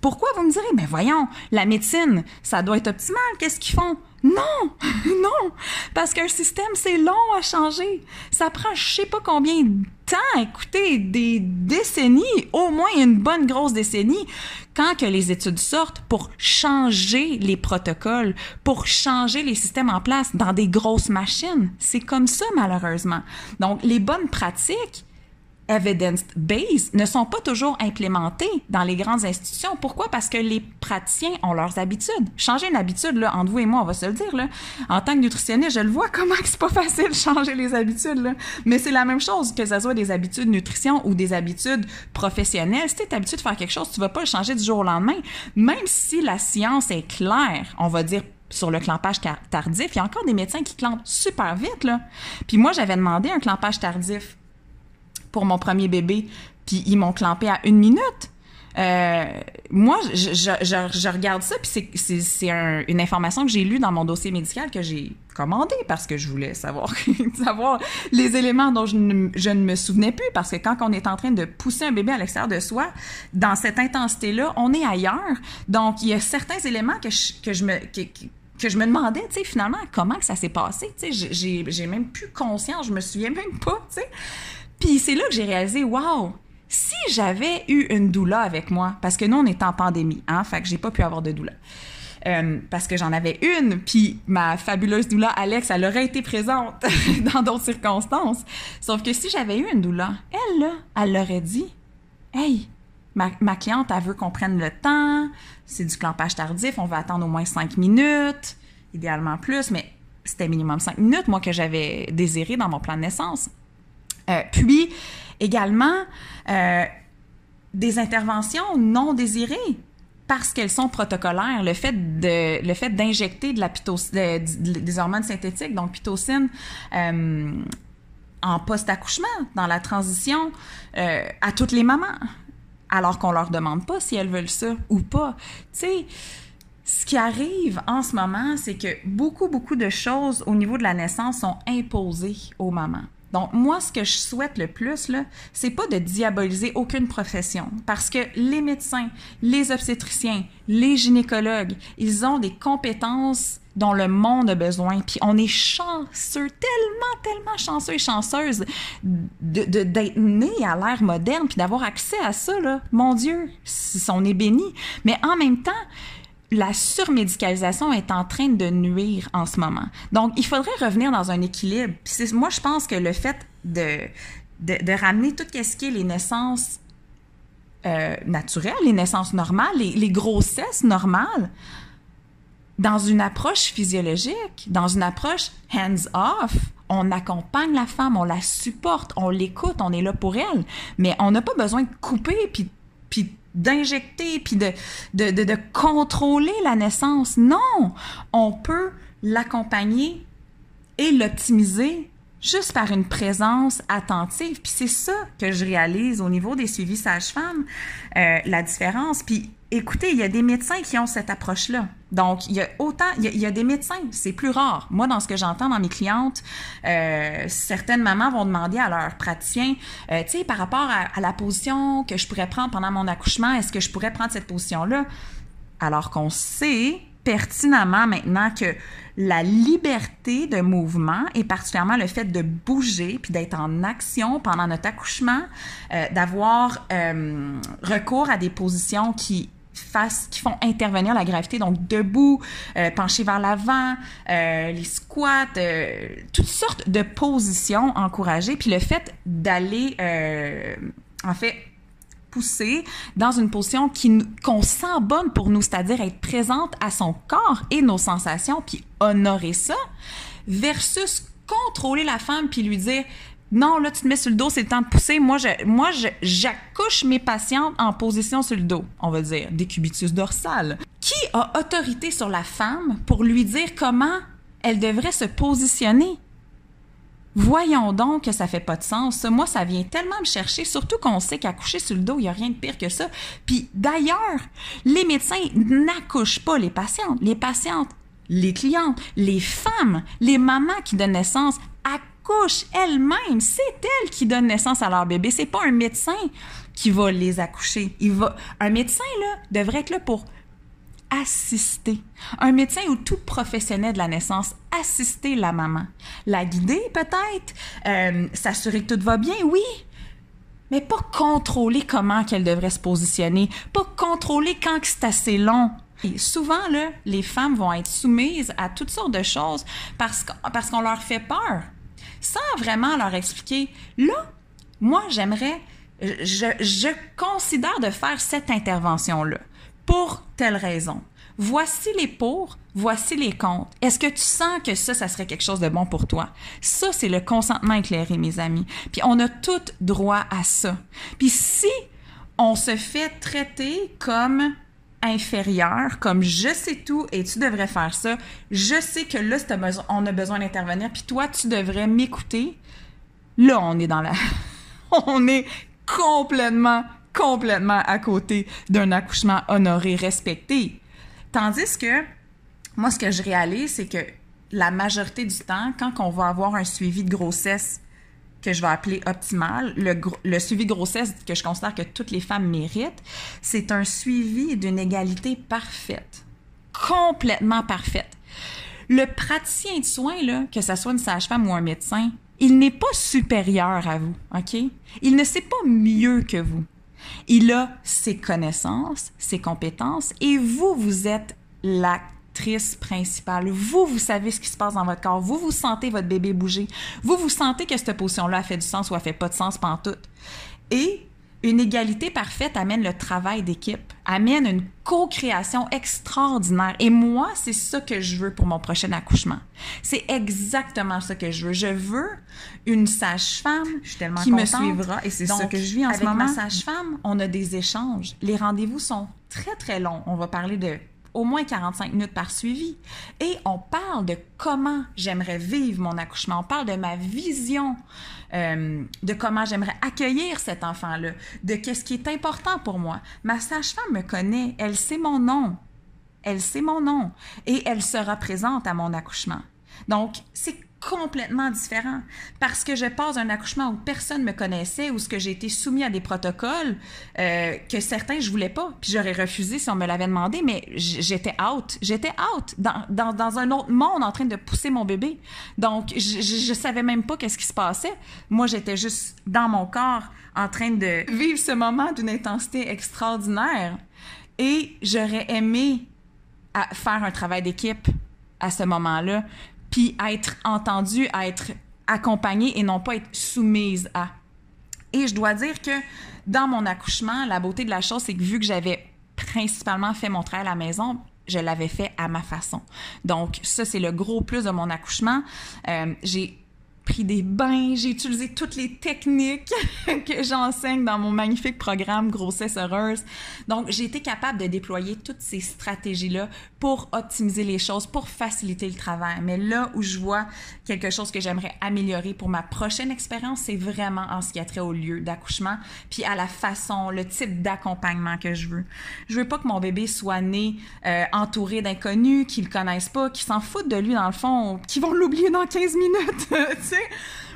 Pourquoi vous me direz, mais voyons, la médecine, ça doit être optimal, qu'est-ce qu'ils font? Non, [laughs] non, parce qu'un système, c'est long à changer. Ça prend je sais pas combien de temps, écoutez, des décennies, au moins une bonne grosse décennie, quand que les études sortent pour changer les protocoles, pour changer les systèmes en place dans des grosses machines. C'est comme ça, malheureusement. Donc, les bonnes pratiques, evidence-based ne sont pas toujours implémentés dans les grandes institutions. Pourquoi? Parce que les praticiens ont leurs habitudes. Changer une habitude, là, entre vous et moi, on va se le dire, là, en tant que nutritionniste, je le vois comment c'est pas [laughs] facile de changer les habitudes. Mais c'est la même chose que ce soit des habitudes de nutrition ou des habitudes professionnelles. Si tu es habitué de faire quelque chose, tu vas pas le changer du jour au lendemain. Même si la science est claire, on va dire sur le clampage tardif, il y a encore des médecins qui clampent super vite, là. Puis moi, j'avais demandé un clampage tardif pour mon premier bébé, puis ils m'ont clampé à une minute. Euh, moi, je, regarde ça, puis c'est une information que j'ai lue dans mon dossier médical que j'ai commandé parce que je voulais savoir, [laughs] savoir les éléments dont je ne, me souvenais plus. Parce que quand on est en train de pousser un bébé à l'extérieur de soi, dans cette intensité-là, on est ailleurs. Donc, il y a certains éléments que je, que je me... Que, je me demandais, tu sais, finalement, comment que ça s'est passé. Tu sais, j'ai même plus conscience, je me souviens même pas, tu sais. Puis c'est là que j'ai réalisé, wow, si j'avais eu une doula avec moi, parce que nous, on est en pandémie, hein, fait que j'ai pas pu avoir de doula. Euh, parce que j'en avais une, puis ma fabuleuse doula Alex, elle aurait été présente [laughs] dans d'autres circonstances. Sauf que si j'avais eu une doula, elle, là, elle l'aurait dit Hey, ma, ma, cliente, elle veut qu'on prenne le temps, c'est du clampage tardif, on va attendre au moins cinq minutes, idéalement plus, mais c'était minimum cinq minutes, moi, que j'avais désiré dans mon plan de naissance. Euh, puis également euh, des interventions non désirées parce qu'elles sont protocolaires. Le fait de le fait d'injecter de la des hormones synthétiques, donc pitocine, euh, en post-accouchement, dans la transition, à toutes les mamans, alors qu'on leur demande pas si elles veulent ça ou pas. Tu sais. Ce qui arrive en ce moment, c'est que beaucoup, beaucoup de choses au niveau de la naissance sont imposées aux mamans. Donc, moi, ce que je souhaite le plus, c'est pas de diaboliser aucune profession. Parce que les médecins, les obstétriciens, les gynécologues, ils ont des compétences dont le monde a besoin. Puis on est chanceux, tellement, tellement chanceux et chanceuses d'être de, à l'ère moderne, puis d'avoir accès à ça, là. Mon Dieu, on est béni. Mais en même temps, la surmédicalisation est en train de nuire en ce moment. Donc, il faudrait revenir dans un équilibre. Moi, je pense que le fait de, de, ramener tout ce qui est les naissances euh, naturelles, les naissances normales, les, les, grossesses normales, dans une approche physiologique, dans une approche hands-off, on accompagne la femme, on la supporte, on l'écoute, on est là pour elle, mais on n'a pas besoin de couper puis, puis d'injecter puis de, contrôler la naissance. Non, on peut l'accompagner et l'optimiser juste par une présence attentive. Puis c'est ça que je réalise au niveau des suivis sages-femmes, euh, la différence. Puis écoutez, il y a des médecins qui ont cette approche-là. Donc, il y a autant, il y a, des médecins, c'est plus rare. Moi, dans ce que j'entends dans mes clientes, euh, certaines mamans vont demander à leur praticien, euh, tu sais, par rapport à, la position que je pourrais prendre pendant mon accouchement, est-ce que je pourrais prendre cette position-là? Alors qu'on sait pertinemment maintenant que la liberté de mouvement et particulièrement le fait de bouger puis d'être en action pendant notre accouchement, euh, d'avoir euh, recours à des positions qui qui font intervenir la gravité, donc debout, euh, penché vers l'avant, euh, les squats, euh, toutes sortes de positions encouragées. Puis le fait d'aller, en fait, pousser dans une position qu'on sent bonne pour nous, c'est-à-dire être présente à son corps et nos sensations, puis honorer ça, versus contrôler la femme puis lui dire non, là, tu te mets sur le dos, c'est le temps de pousser. Moi, je, moi, j'accouche mes patientes en position sur le dos, on va dire, décubitus dorsal. Qui a autorité sur la femme pour lui dire comment elle devrait se positionner? Voyons donc que ça fait pas de sens. Moi, ça vient tellement me chercher, surtout qu'on sait qu'accoucher sur le dos, il n'y a rien de pire que ça. Puis d'ailleurs, les médecins n'accouchent pas les patientes. Les patientes, les clientes, les femmes, les mamans qui donnent naissance accouchent elles-mêmes. C'est elles qui donnent naissance à leur bébé. C'est pas un médecin qui va les accoucher. Il va... Un médecin, là, devrait être là pour assister. Un médecin ou tout professionnel de la naissance, assister la maman. La guider, peut-être. Euh, s'assurer que tout va bien, oui. Mais pas contrôler comment qu'elle devrait se positionner. Pas contrôler quand c'est assez long. Souvent, là, les femmes vont être soumises à toutes sortes de choses parce qu'on parce qu'on leur fait peur, sans vraiment leur expliquer. Là, moi, j'aimerais, je, considère de faire cette intervention-là pour telle raison. Voici les pour, voici les contre. Est-ce que tu sens que ça, ça serait quelque chose de bon pour toi? Ça, c'est le consentement éclairé, mes amis. Puis on a tout droit à ça. Puis si on se fait traiter comme inférieur, comme je sais tout et tu devrais faire ça, je sais que là, on a besoin d'intervenir, puis toi, tu devrais m'écouter. Là, on est dans la... [laughs] on est complètement, complètement à côté d'un accouchement honoré, respecté. Tandis que, moi, ce que je réalise, c'est que la majorité du temps, quand on va avoir un suivi de grossesse que je vais appeler optimal, le, suivi grossesse que je considère que toutes les femmes méritent, c'est un suivi d'une égalité parfaite, complètement parfaite. Le praticien de soins, là, que ce soit une sage-femme ou un médecin, il n'est pas supérieur à vous, OK? Il ne sait pas mieux que vous. Il a ses connaissances, ses compétences, et vous, vous êtes la principale. Vous, vous savez ce qui se passe dans votre corps. Vous, vous sentez votre bébé bouger. Vous, vous sentez que cette potion-là a fait du sens ou a fait pas de sens tout. Et une égalité parfaite amène le travail d'équipe, amène une co-création extraordinaire. Et moi, c'est ça que je veux pour mon prochain accouchement. C'est exactement ça que je veux. Je veux une sage-femme qui me suivra. Et c'est ça que je vis en ce moment. Avec ma sage-femme, on a des échanges. Les rendez-vous sont très, très longs. On va parler de au moins 45 minutes par suivi. Et on parle de comment j'aimerais vivre mon accouchement. On parle de ma vision, euh, de comment j'aimerais accueillir cet enfant-là, de qu'est-ce qui est important pour moi. Ma sage-femme me connaît, elle sait mon nom. Elle sait mon nom et elle sera présente à mon accouchement. Donc, c'est complètement différent. Parce que je passe un accouchement où personne me connaissait, où ce que j'ai été soumis à des protocoles euh, que certains je voulais pas, puis j'aurais refusé si on me l'avait demandé, mais j'étais out, j'étais out dans, dans, dans, un autre monde en train de pousser mon bébé. Donc je, savais même pas qu'est-ce qui se passait. Moi j'étais juste dans mon corps en train de vivre ce moment d'une intensité extraordinaire. Et j'aurais aimé faire un travail d'équipe à ce moment-là puis être entendue, être accompagnée et non pas être soumise à. Et je dois dire que dans mon accouchement, la beauté de la chose, c'est que vu que j'avais principalement fait mon travail à la maison, je l'avais fait à ma façon. Donc, ça, c'est le gros plus de mon accouchement. Euh, j'ai pris des bains, j'ai utilisé toutes les techniques [laughs] que j'enseigne dans mon magnifique programme Grossesse heureuse. Donc, j'ai été capable de déployer toutes ces stratégies-là pour optimiser les choses, pour faciliter le travail. Mais là où je vois quelque chose que j'aimerais améliorer pour ma prochaine expérience, c'est vraiment en ce qui a trait au lieu d'accouchement, puis à la façon, le type d'accompagnement que je veux. Je veux pas que mon bébé soit né euh, entouré d'inconnus, qui le connaissent pas, qui s'en foutent de lui dans le fond, qui vont l'oublier dans 15 minutes, [laughs]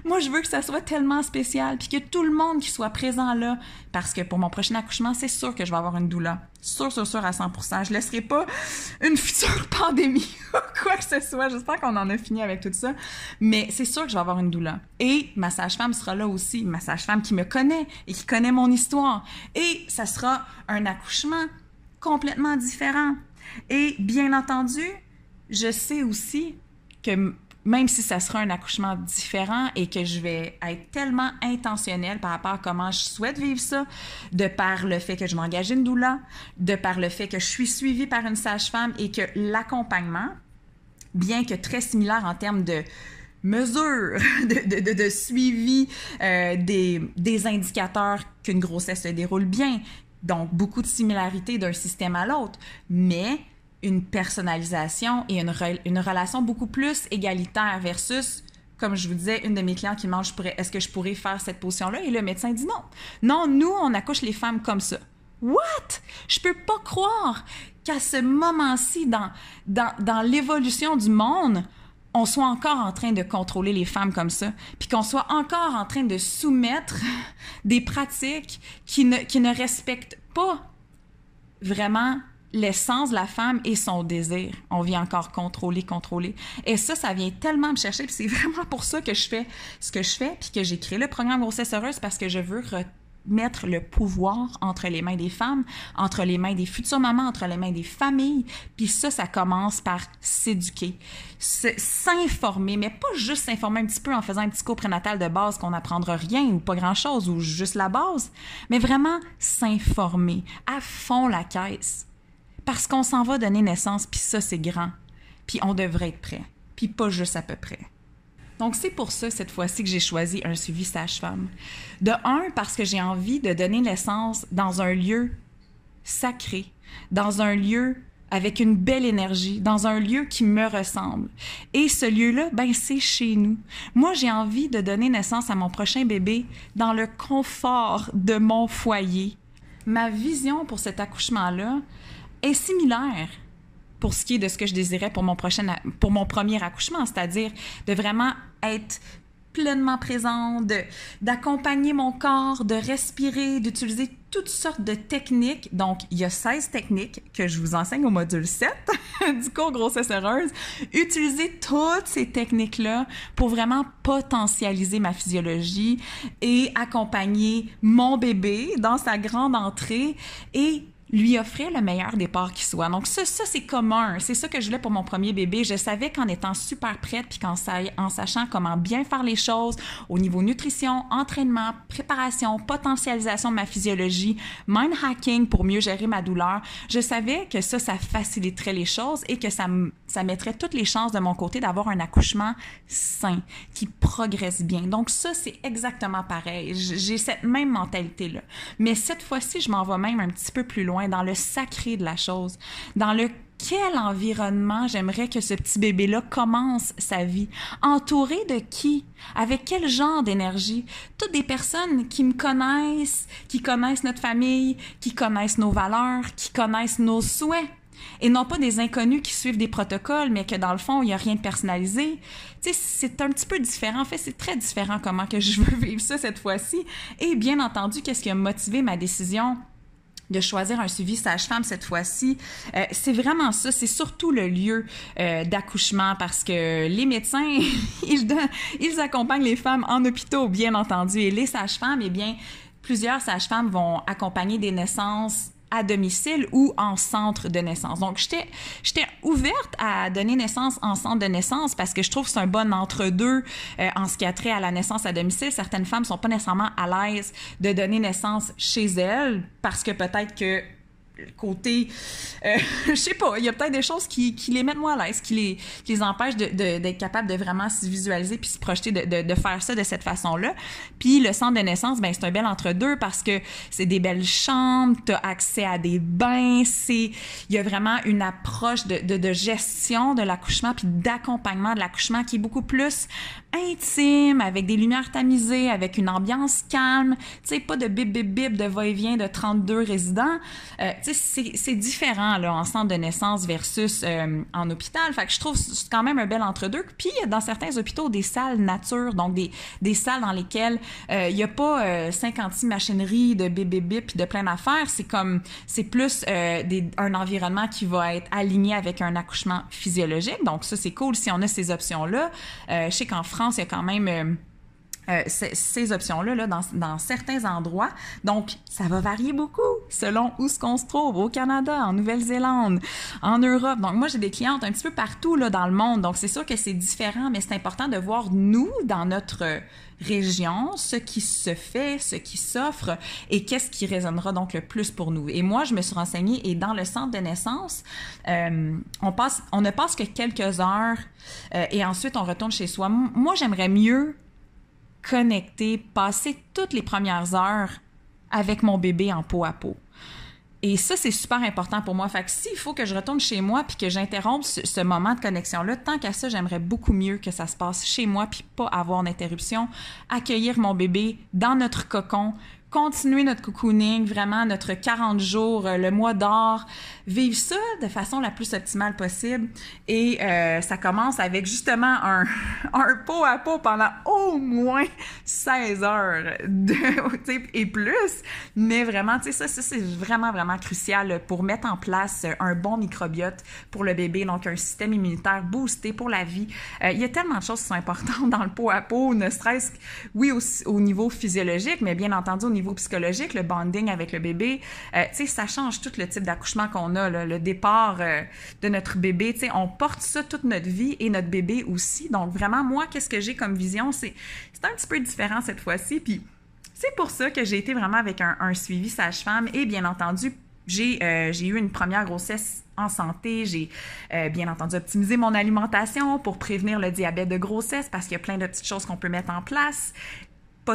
Moi, je veux que ça soit tellement spécial, puis que tout le monde qui soit présent là, parce que pour mon prochain accouchement, c'est sûr que je vais avoir une doula. Sûr, sûr, sûr à 100%. Je laisserai pas une future [laughs] pandémie [laughs] ou quoi que ce soit. J'espère qu'on en a fini avec tout ça. Mais c'est sûr que je vais avoir une doula. Et ma sage-femme sera là aussi. Ma sage-femme qui me connaît et qui connaît mon histoire. Et ça sera un accouchement complètement différent. Et bien entendu, je sais aussi que même si ça sera un accouchement différent et que je vais être tellement intentionnelle par rapport à comment je souhaite vivre ça, de par le fait que je m'engage une doula, de par le fait que je suis suivie par une sage-femme et que l'accompagnement, bien que très similaire en termes de mesures, [laughs] de, suivi euh, des, des indicateurs qu'une grossesse se déroule bien, donc beaucoup de similarités d'un système à l'autre, mais une personnalisation et une, une relation beaucoup plus égalitaire versus comme je vous disais, une de mes clientes qui mange, est-ce que je pourrais faire cette position-là? Et le médecin dit non. Non, nous, on accouche les femmes comme ça. What? Je peux pas croire qu'à ce moment-ci, dans, dans, dans l'évolution du monde, on soit encore en train de contrôler les femmes comme ça, puis qu'on soit encore en train de soumettre des pratiques qui ne, qui ne respectent pas vraiment l'essence de la femme et son désir. On vient encore contrôler, contrôler. Et ça, ça vient tellement me chercher. Puis c'est [laughs] vraiment pour ça que je fais ce que je fais, puis que j'ai créé le programme Grossesse Heureuse, parce que je veux mettre le pouvoir entre les mains des femmes, entre les mains des futures mamans, entre les mains des familles. Puis ça, ça commence par s'éduquer, s'informer, mais pas juste s'informer un petit peu en faisant un petit cours prénatal de base qu'on n'apprendra rien ou pas grand-chose ou juste la base, mais vraiment s'informer à fond la caisse. Parce qu'on s'en va donner naissance, puis ça, c'est grand. Puis on devrait être prêt. Puis pas juste à peu près. Donc, c'est pour ça, cette fois-ci, que j'ai choisi un suivi sage-femme. De un, parce que j'ai envie de donner naissance dans un lieu sacré, dans un lieu avec une belle énergie, dans un lieu qui me ressemble. Et ce lieu-là, ben, c'est chez nous. Moi, j'ai envie de donner naissance à mon prochain bébé dans le confort de mon foyer. Ma vision pour cet accouchement-là est similaire pour ce qui est de ce que je désirais pour mon prochain pour mon premier accouchement, c'est-à-dire de vraiment être pleinement présent, d'accompagner mon corps, de respirer, d'utiliser toutes sortes de techniques. Donc, il y a 16 techniques que je vous enseigne au module 7 [laughs] du cours Grossesse Heureuse. Utilisez toutes ces techniques-là pour vraiment potentialiser ma physiologie et accompagner mon bébé dans sa grande entrée et lui offrir le meilleur départ qui soit. Donc ça, ça c'est commun. C'est ça que je voulais pour mon premier bébé. Je savais qu'en étant super prête, puis qu'en en sachant comment bien faire les choses au niveau nutrition, entraînement, préparation, potentialisation de ma physiologie, mind hacking pour mieux gérer ma douleur, je savais que ça, ça faciliterait les choses et que ça, ça mettrait toutes les chances de mon côté d'avoir un accouchement sain, qui progresse bien. Donc ça, c'est exactement pareil. J'ai cette même mentalité-là. Mais cette fois-ci, je m'en vais même un petit peu plus loin dans le sacré de la chose, dans le quel environnement j'aimerais que ce petit bébé-là commence sa vie? Entouré de qui? Avec quel genre d'énergie? Toutes des personnes qui me connaissent, qui connaissent notre famille, qui connaissent nos valeurs, qui connaissent nos souhaits. Et non pas des inconnus qui suivent des protocoles, mais que dans le fond, il n'y a rien de personnalisé. Tu sais, c'est un petit peu différent. En fait, c'est très différent comment que je veux vivre ça cette fois-ci. Et bien entendu, qu'est-ce qui a motivé ma décision? De choisir un suivi sage-femme cette fois-ci, euh, c'est vraiment ça. C'est surtout le lieu euh, d'accouchement parce que les médecins, [laughs] ils, ils accompagnent les femmes en hôpitaux, bien entendu, et les sages-femmes, eh bien, plusieurs sages-femmes vont accompagner des naissances à domicile ou en centre de naissance. Donc, j'étais, ouverte à donner naissance en centre de naissance parce que je trouve que c'est un bon entre-deux euh, en ce qui a trait à la naissance à domicile. Certaines femmes sont pas nécessairement à l'aise de donner naissance chez elles parce que peut-être que côté, euh, [laughs] je sais pas, il y a peut-être des choses qui, qui, les mettent moins à l'aise, qui les, qui les empêchent d'être de, d'être capables de vraiment se visualiser puis se projeter, de, de, faire ça de cette façon-là. Puis le centre de naissance, ben c'est un bel entre-deux parce que c'est des belles chambres, tu as accès à des bains, c'est, il y a vraiment une approche de, de, de gestion de l'accouchement puis d'accompagnement de l'accouchement qui est beaucoup plus intime, avec des lumières tamisées, avec une ambiance calme, tu sais, pas de bip bip bip de va-et-vient de 32 résidents. Euh, tu sais, c'est différent, là, en centre de naissance versus euh, en hôpital. Fait que je trouve c'est quand même un bel entre-deux. Puis, dans certains hôpitaux des salles nature, donc des, des salles dans lesquelles euh, il n'y a pas 56 machineries de bip bip bip puis de plein d'affaires. C'est comme, c'est plus des, un environnement qui va être aligné avec un accouchement physiologique. Donc, ça, c'est cool si on a ces options-là. je sais qu'en France, il y a quand même euh, euh, ces options-là là, dans, dans, certains endroits. Donc, ça va varier beaucoup selon où ce qu'on se trouve, au Canada, en Nouvelle-Zélande, en Europe. Donc, moi, j'ai des clientes un petit peu partout là, dans le monde. Donc, c'est sûr que c'est différent, mais c'est important de voir, nous, dans notre région, ce qui se fait, ce qui s'offre et qu'est-ce qui résonnera donc le plus pour nous. Et moi, je me suis renseignée et dans le centre de naissance, euh, on ne passe que quelques heures euh, et ensuite on retourne chez soi. Moi, j'aimerais mieux connecter, passer toutes les premières heures avec mon bébé en peau à peau. Et ça, c'est super important pour moi. Fait que s'il faut que je retourne chez moi puis que j'interrompe ce, moment de connexion-là, tant qu'à ça, j'aimerais beaucoup mieux que ça se passe chez moi puis pas avoir d'interruption. Accueillir mon bébé dans notre cocon continuer notre cocooning, vraiment notre 40 jours, euh, le mois d'or, vivre ça de façon la plus optimale possible. Et euh, ça commence avec justement un, [laughs] pot à pot pendant au moins 16 heures de, [laughs] et plus. Mais vraiment, tu sais, ça, c'est vraiment, vraiment crucial pour mettre en place un bon microbiote pour le bébé, donc un système immunitaire boosté pour la vie. Euh, il y a tellement de choses qui sont importantes [laughs] dans le pot à pot, ne serait-ce, oui, au, au niveau physiologique, mais bien entendu au niveau psychologique, le bonding avec le bébé, euh, tu sais, ça change tout le type d'accouchement qu'on a, le départ euh, de notre bébé, tu on porte ça toute notre vie et notre bébé aussi. Donc vraiment, moi, qu'est-ce que j'ai comme vision, c'est c'est un petit peu différent cette fois-ci, puis c'est pour ça que j'ai été vraiment avec un, suivi sage-femme. Et bien entendu, j'ai euh, j'ai eu une première grossesse en santé. J'ai bien entendu optimisé mon alimentation pour prévenir le diabète de grossesse parce qu'il y a plein de petites choses qu'on peut mettre en place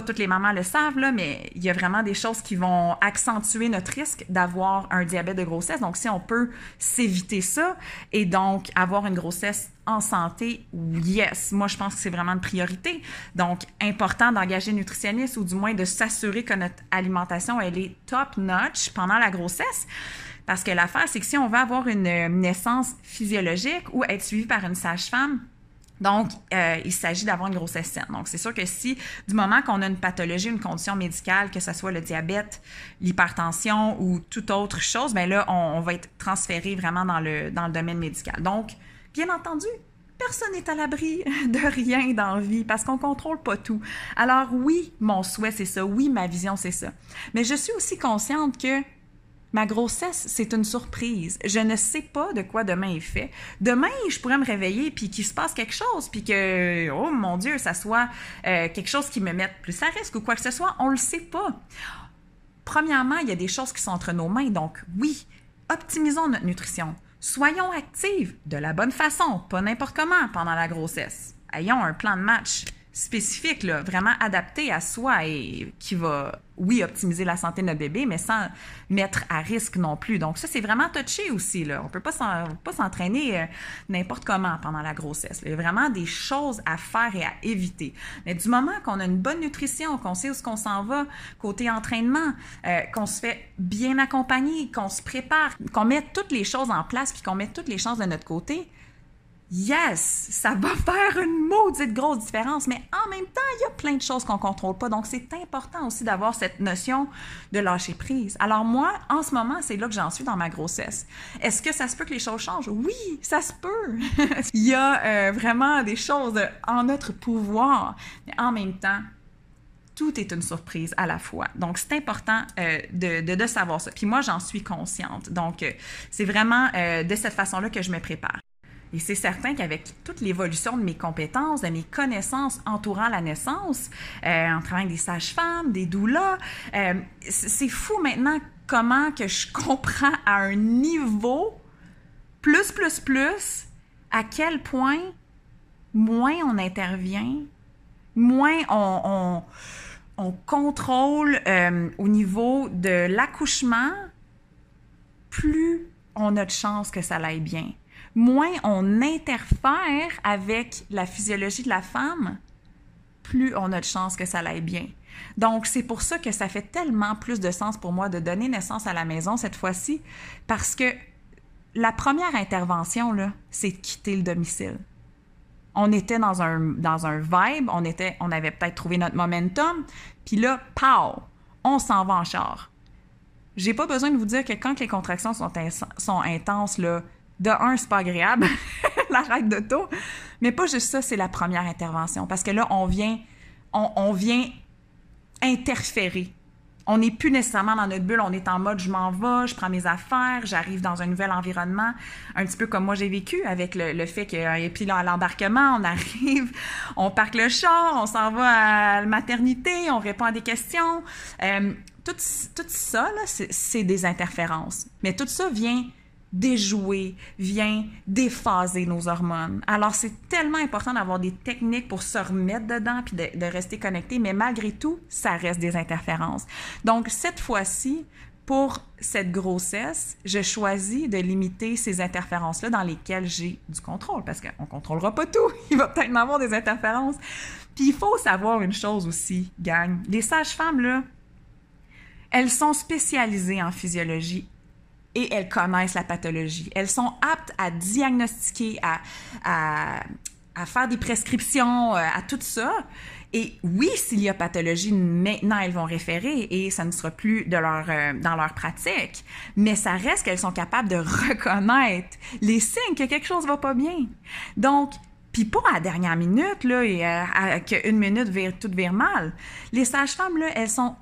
toutes les mamans le savent, là, mais il y a vraiment des choses qui vont accentuer notre risque d'avoir un diabète de grossesse. Donc, si on peut s'éviter ça et donc avoir une grossesse en santé, yes, moi je pense que c'est vraiment une priorité. Donc, important d'engager une nutritionniste ou du moins de s'assurer que notre alimentation, elle est top-notch pendant la grossesse. Parce que l'affaire, c'est que si on veut avoir une naissance physiologique ou être suivi par une sage-femme, donc, euh, il s'agit d'avoir une grossesse saine. Donc, c'est sûr que si, du moment qu'on a une pathologie, une condition médicale, que ce soit le diabète, l'hypertension ou toute autre chose, bien là, on, va être transféré vraiment dans le, dans le domaine médical. Donc, bien entendu, personne n'est à l'abri [laughs] de rien dans la vie parce qu'on contrôle pas tout. Alors oui, mon souhait c'est ça, oui, ma vision c'est ça. Mais je suis aussi consciente que Ma grossesse, c'est une surprise. Je ne sais pas de quoi demain est fait. Demain, je pourrais me réveiller puis qu'il se passe quelque chose, puis que, oh mon Dieu, ça soit euh, quelque chose qui me mette plus à risque ou quoi que ce soit. On le sait pas. Premièrement, il y a des choses qui sont entre nos mains. Donc, oui, optimisons notre nutrition. Soyons actifs de la bonne façon, pas n'importe comment pendant la grossesse. Ayons un plan de match spécifique, là, vraiment adapté à soi et qui va, oui, optimiser la santé de notre bébé, mais sans mettre à risque non plus. Donc ça, c'est vraiment touché aussi. Là. On peut pas s'entraîner euh, n'importe comment pendant la grossesse. Il y a vraiment des choses à faire et à éviter. Mais du moment qu'on a une bonne nutrition, qu'on sait où ce qu'on s'en va, côté entraînement, euh, qu'on se fait bien accompagner, qu'on se prépare, qu'on met toutes les choses en place, puis qu'on met toutes les chances de notre côté, yes, ça va faire une maudite grosse différence, mais en même temps, il y a plein de choses qu'on contrôle pas. Donc, c'est important aussi d'avoir cette notion de lâcher prise. Alors, moi, en ce moment, c'est là que j'en suis dans ma grossesse. Est-ce que ça se peut que les choses changent? Oui, ça se peut. [laughs] il y a euh, vraiment des choses en notre pouvoir, mais en même temps, tout est une surprise à la fois. Donc, c'est important euh, de, de, savoir ça. Puis moi, j'en suis consciente. Donc, euh, c'est vraiment de cette façon-là que je me prépare. Et c'est certain qu'avec toute l'évolution de mes compétences, de mes connaissances entourant la naissance, euh, en travaillant avec des sages-femmes, des doulas, euh, c'est fou maintenant comment que je [laughs] comprends à un niveau plus, plus, plus, à quel point moins on intervient, moins on, on, contrôle euh, au niveau de l'accouchement, plus on a de chance que ça aille bien moins on interfère avec la physiologie de la femme, plus on a de chances que ça aille bien. Donc, c'est pour ça que ça fait tellement plus de sens pour moi de donner naissance à la maison cette fois-ci, parce que la première intervention, là, c'est de quitter le domicile. On était dans un, dans vibe, on, était, on avait peut-être trouvé notre momentum, puis là, pow, on s'en va en char. J'ai pas besoin de vous dire que quand les contractions sont, sont intenses, là, de un, c'est pas agréable, [laughs] la règle d'auto, mais pas juste ça, c'est la première intervention. Parce que là, on vient, on, vient interférer. On n'est plus nécessairement dans notre bulle, on est en mode je m'en vais, je prends mes affaires, j'arrive dans un nouvel environnement, un petit peu comme moi j'ai vécu avec le, fait que, et puis là, à l'embarquement, on [laughs] arrive, on parque le char, on s'en va à la maternité, on répond à des questions. Euh, tout, tout ça, c'est des interférences. Mais tout ça vient déjouer, vient déphaser nos hormones. Alors, c'est tellement important d'avoir des techniques pour se remettre dedans puis de, rester connecté, mais malgré tout, ça reste des interférences. Donc, cette fois-ci, pour cette grossesse, je choisis de limiter ces interférences-là dans lesquelles j'ai du contrôle, parce qu'on ne contrôlera pas tout. [laughs] Il va peut-être y avoir des interférences. Puis il faut savoir une chose aussi, gang. Les sages-femmes, là, Elles sont spécialisées en physiologie et elles connaissent la pathologie. Elles sont aptes à diagnostiquer, à, à, faire des prescriptions, euh, à tout ça. Et oui, s'il y a pathologie, maintenant elles vont référer et ça ne sera plus de leur, euh, dans leur pratique. Mais ça reste qu'elles sont capables de reconnaître les signes que quelque chose va pas bien. Donc, puis pas à la dernière minute, là, et qu'une minute tout vire mal. Les sages-femmes, là, elles sont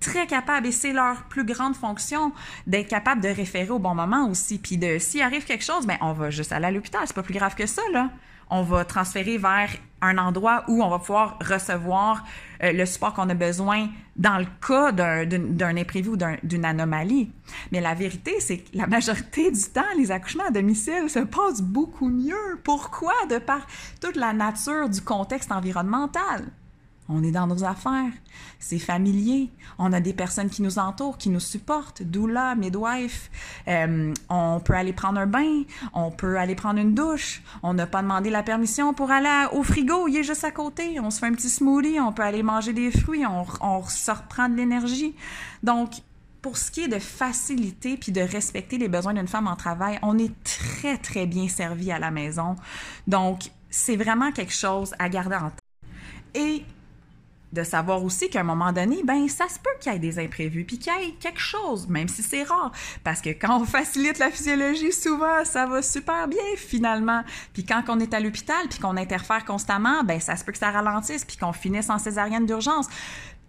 très capables et c'est leur plus grande fonction d'être capable de référer au bon moment aussi. Puis de s'il arrive quelque chose, ben on va juste aller à l'hôpital. C'est pas plus grave que ça, là on va transférer vers un endroit où on va pouvoir recevoir euh, le support qu'on a besoin dans le cas d'un imprévu ou d'une anomalie. Mais la vérité, c'est que la majorité du temps, les accouchements à domicile se passent beaucoup mieux. Pourquoi? De par toute la nature du contexte environnemental. On est dans nos affaires. C'est familier. On a des personnes qui nous entourent, qui nous supportent. Doula, midwife. Euh, on peut aller prendre un bain. On peut aller prendre une douche. On n'a pas demandé la permission pour aller au frigo. Il est juste à côté. On se fait un petit smoothie. On peut aller manger des fruits. On, on se reprend de l'énergie. Donc, pour ce qui est de faciliter puis de respecter les besoins d'une femme en travail, on est très, très bien servi à la maison. Donc, c'est vraiment quelque chose à garder en tête. Et de savoir aussi qu'à un moment donné, ben ça se peut qu'il y ait des imprévus, puis qu'il y ait quelque chose, même si c'est rare. Parce que quand on [laughs] facilite la physiologie, souvent, ça va super bien finalement. Puis quand on est à l'hôpital, puis qu'on interfère constamment, ben ça se peut que ça ralentisse, puis qu'on finisse en césarienne d'urgence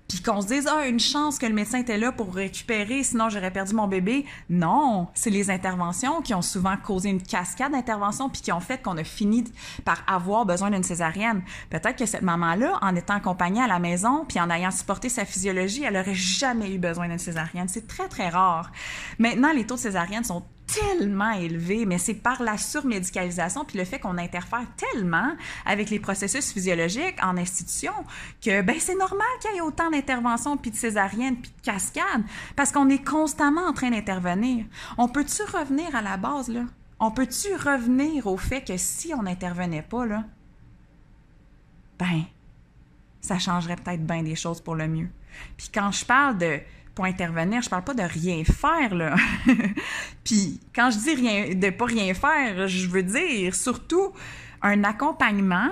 puis qu'on se dise ah une chance que le médecin était là pour récupérer sinon j'aurais perdu mon bébé. Non c'est les interventions qui ont souvent causé une cascade d'interventions puis qui ont fait qu'on a fini par avoir besoin d'une césarienne. Peut-être que cette maman là en étant accompagnée à la maison puis en ayant supporté sa physiologie elle aurait jamais eu besoin d'une césarienne. C'est très très rare. Maintenant les taux de césarienne sont tellement élevé, mais c'est par la surmédicalisation puis le fait qu'on interfère tellement avec les processus physiologiques en institution que ben c'est normal qu'il y ait autant d'interventions puis de césariennes puis de cascades parce qu'on est constamment en train d'intervenir. On peut-tu revenir à la base là? On peut-tu revenir au fait que si on n'intervenait pas là ben ça changerait peut-être bien des choses pour le mieux. Puis quand je parle de pour intervenir. Je parle pas de rien faire, là. [laughs] Puis quand je dis rien, de pas rien faire, je veux dire surtout un accompagnement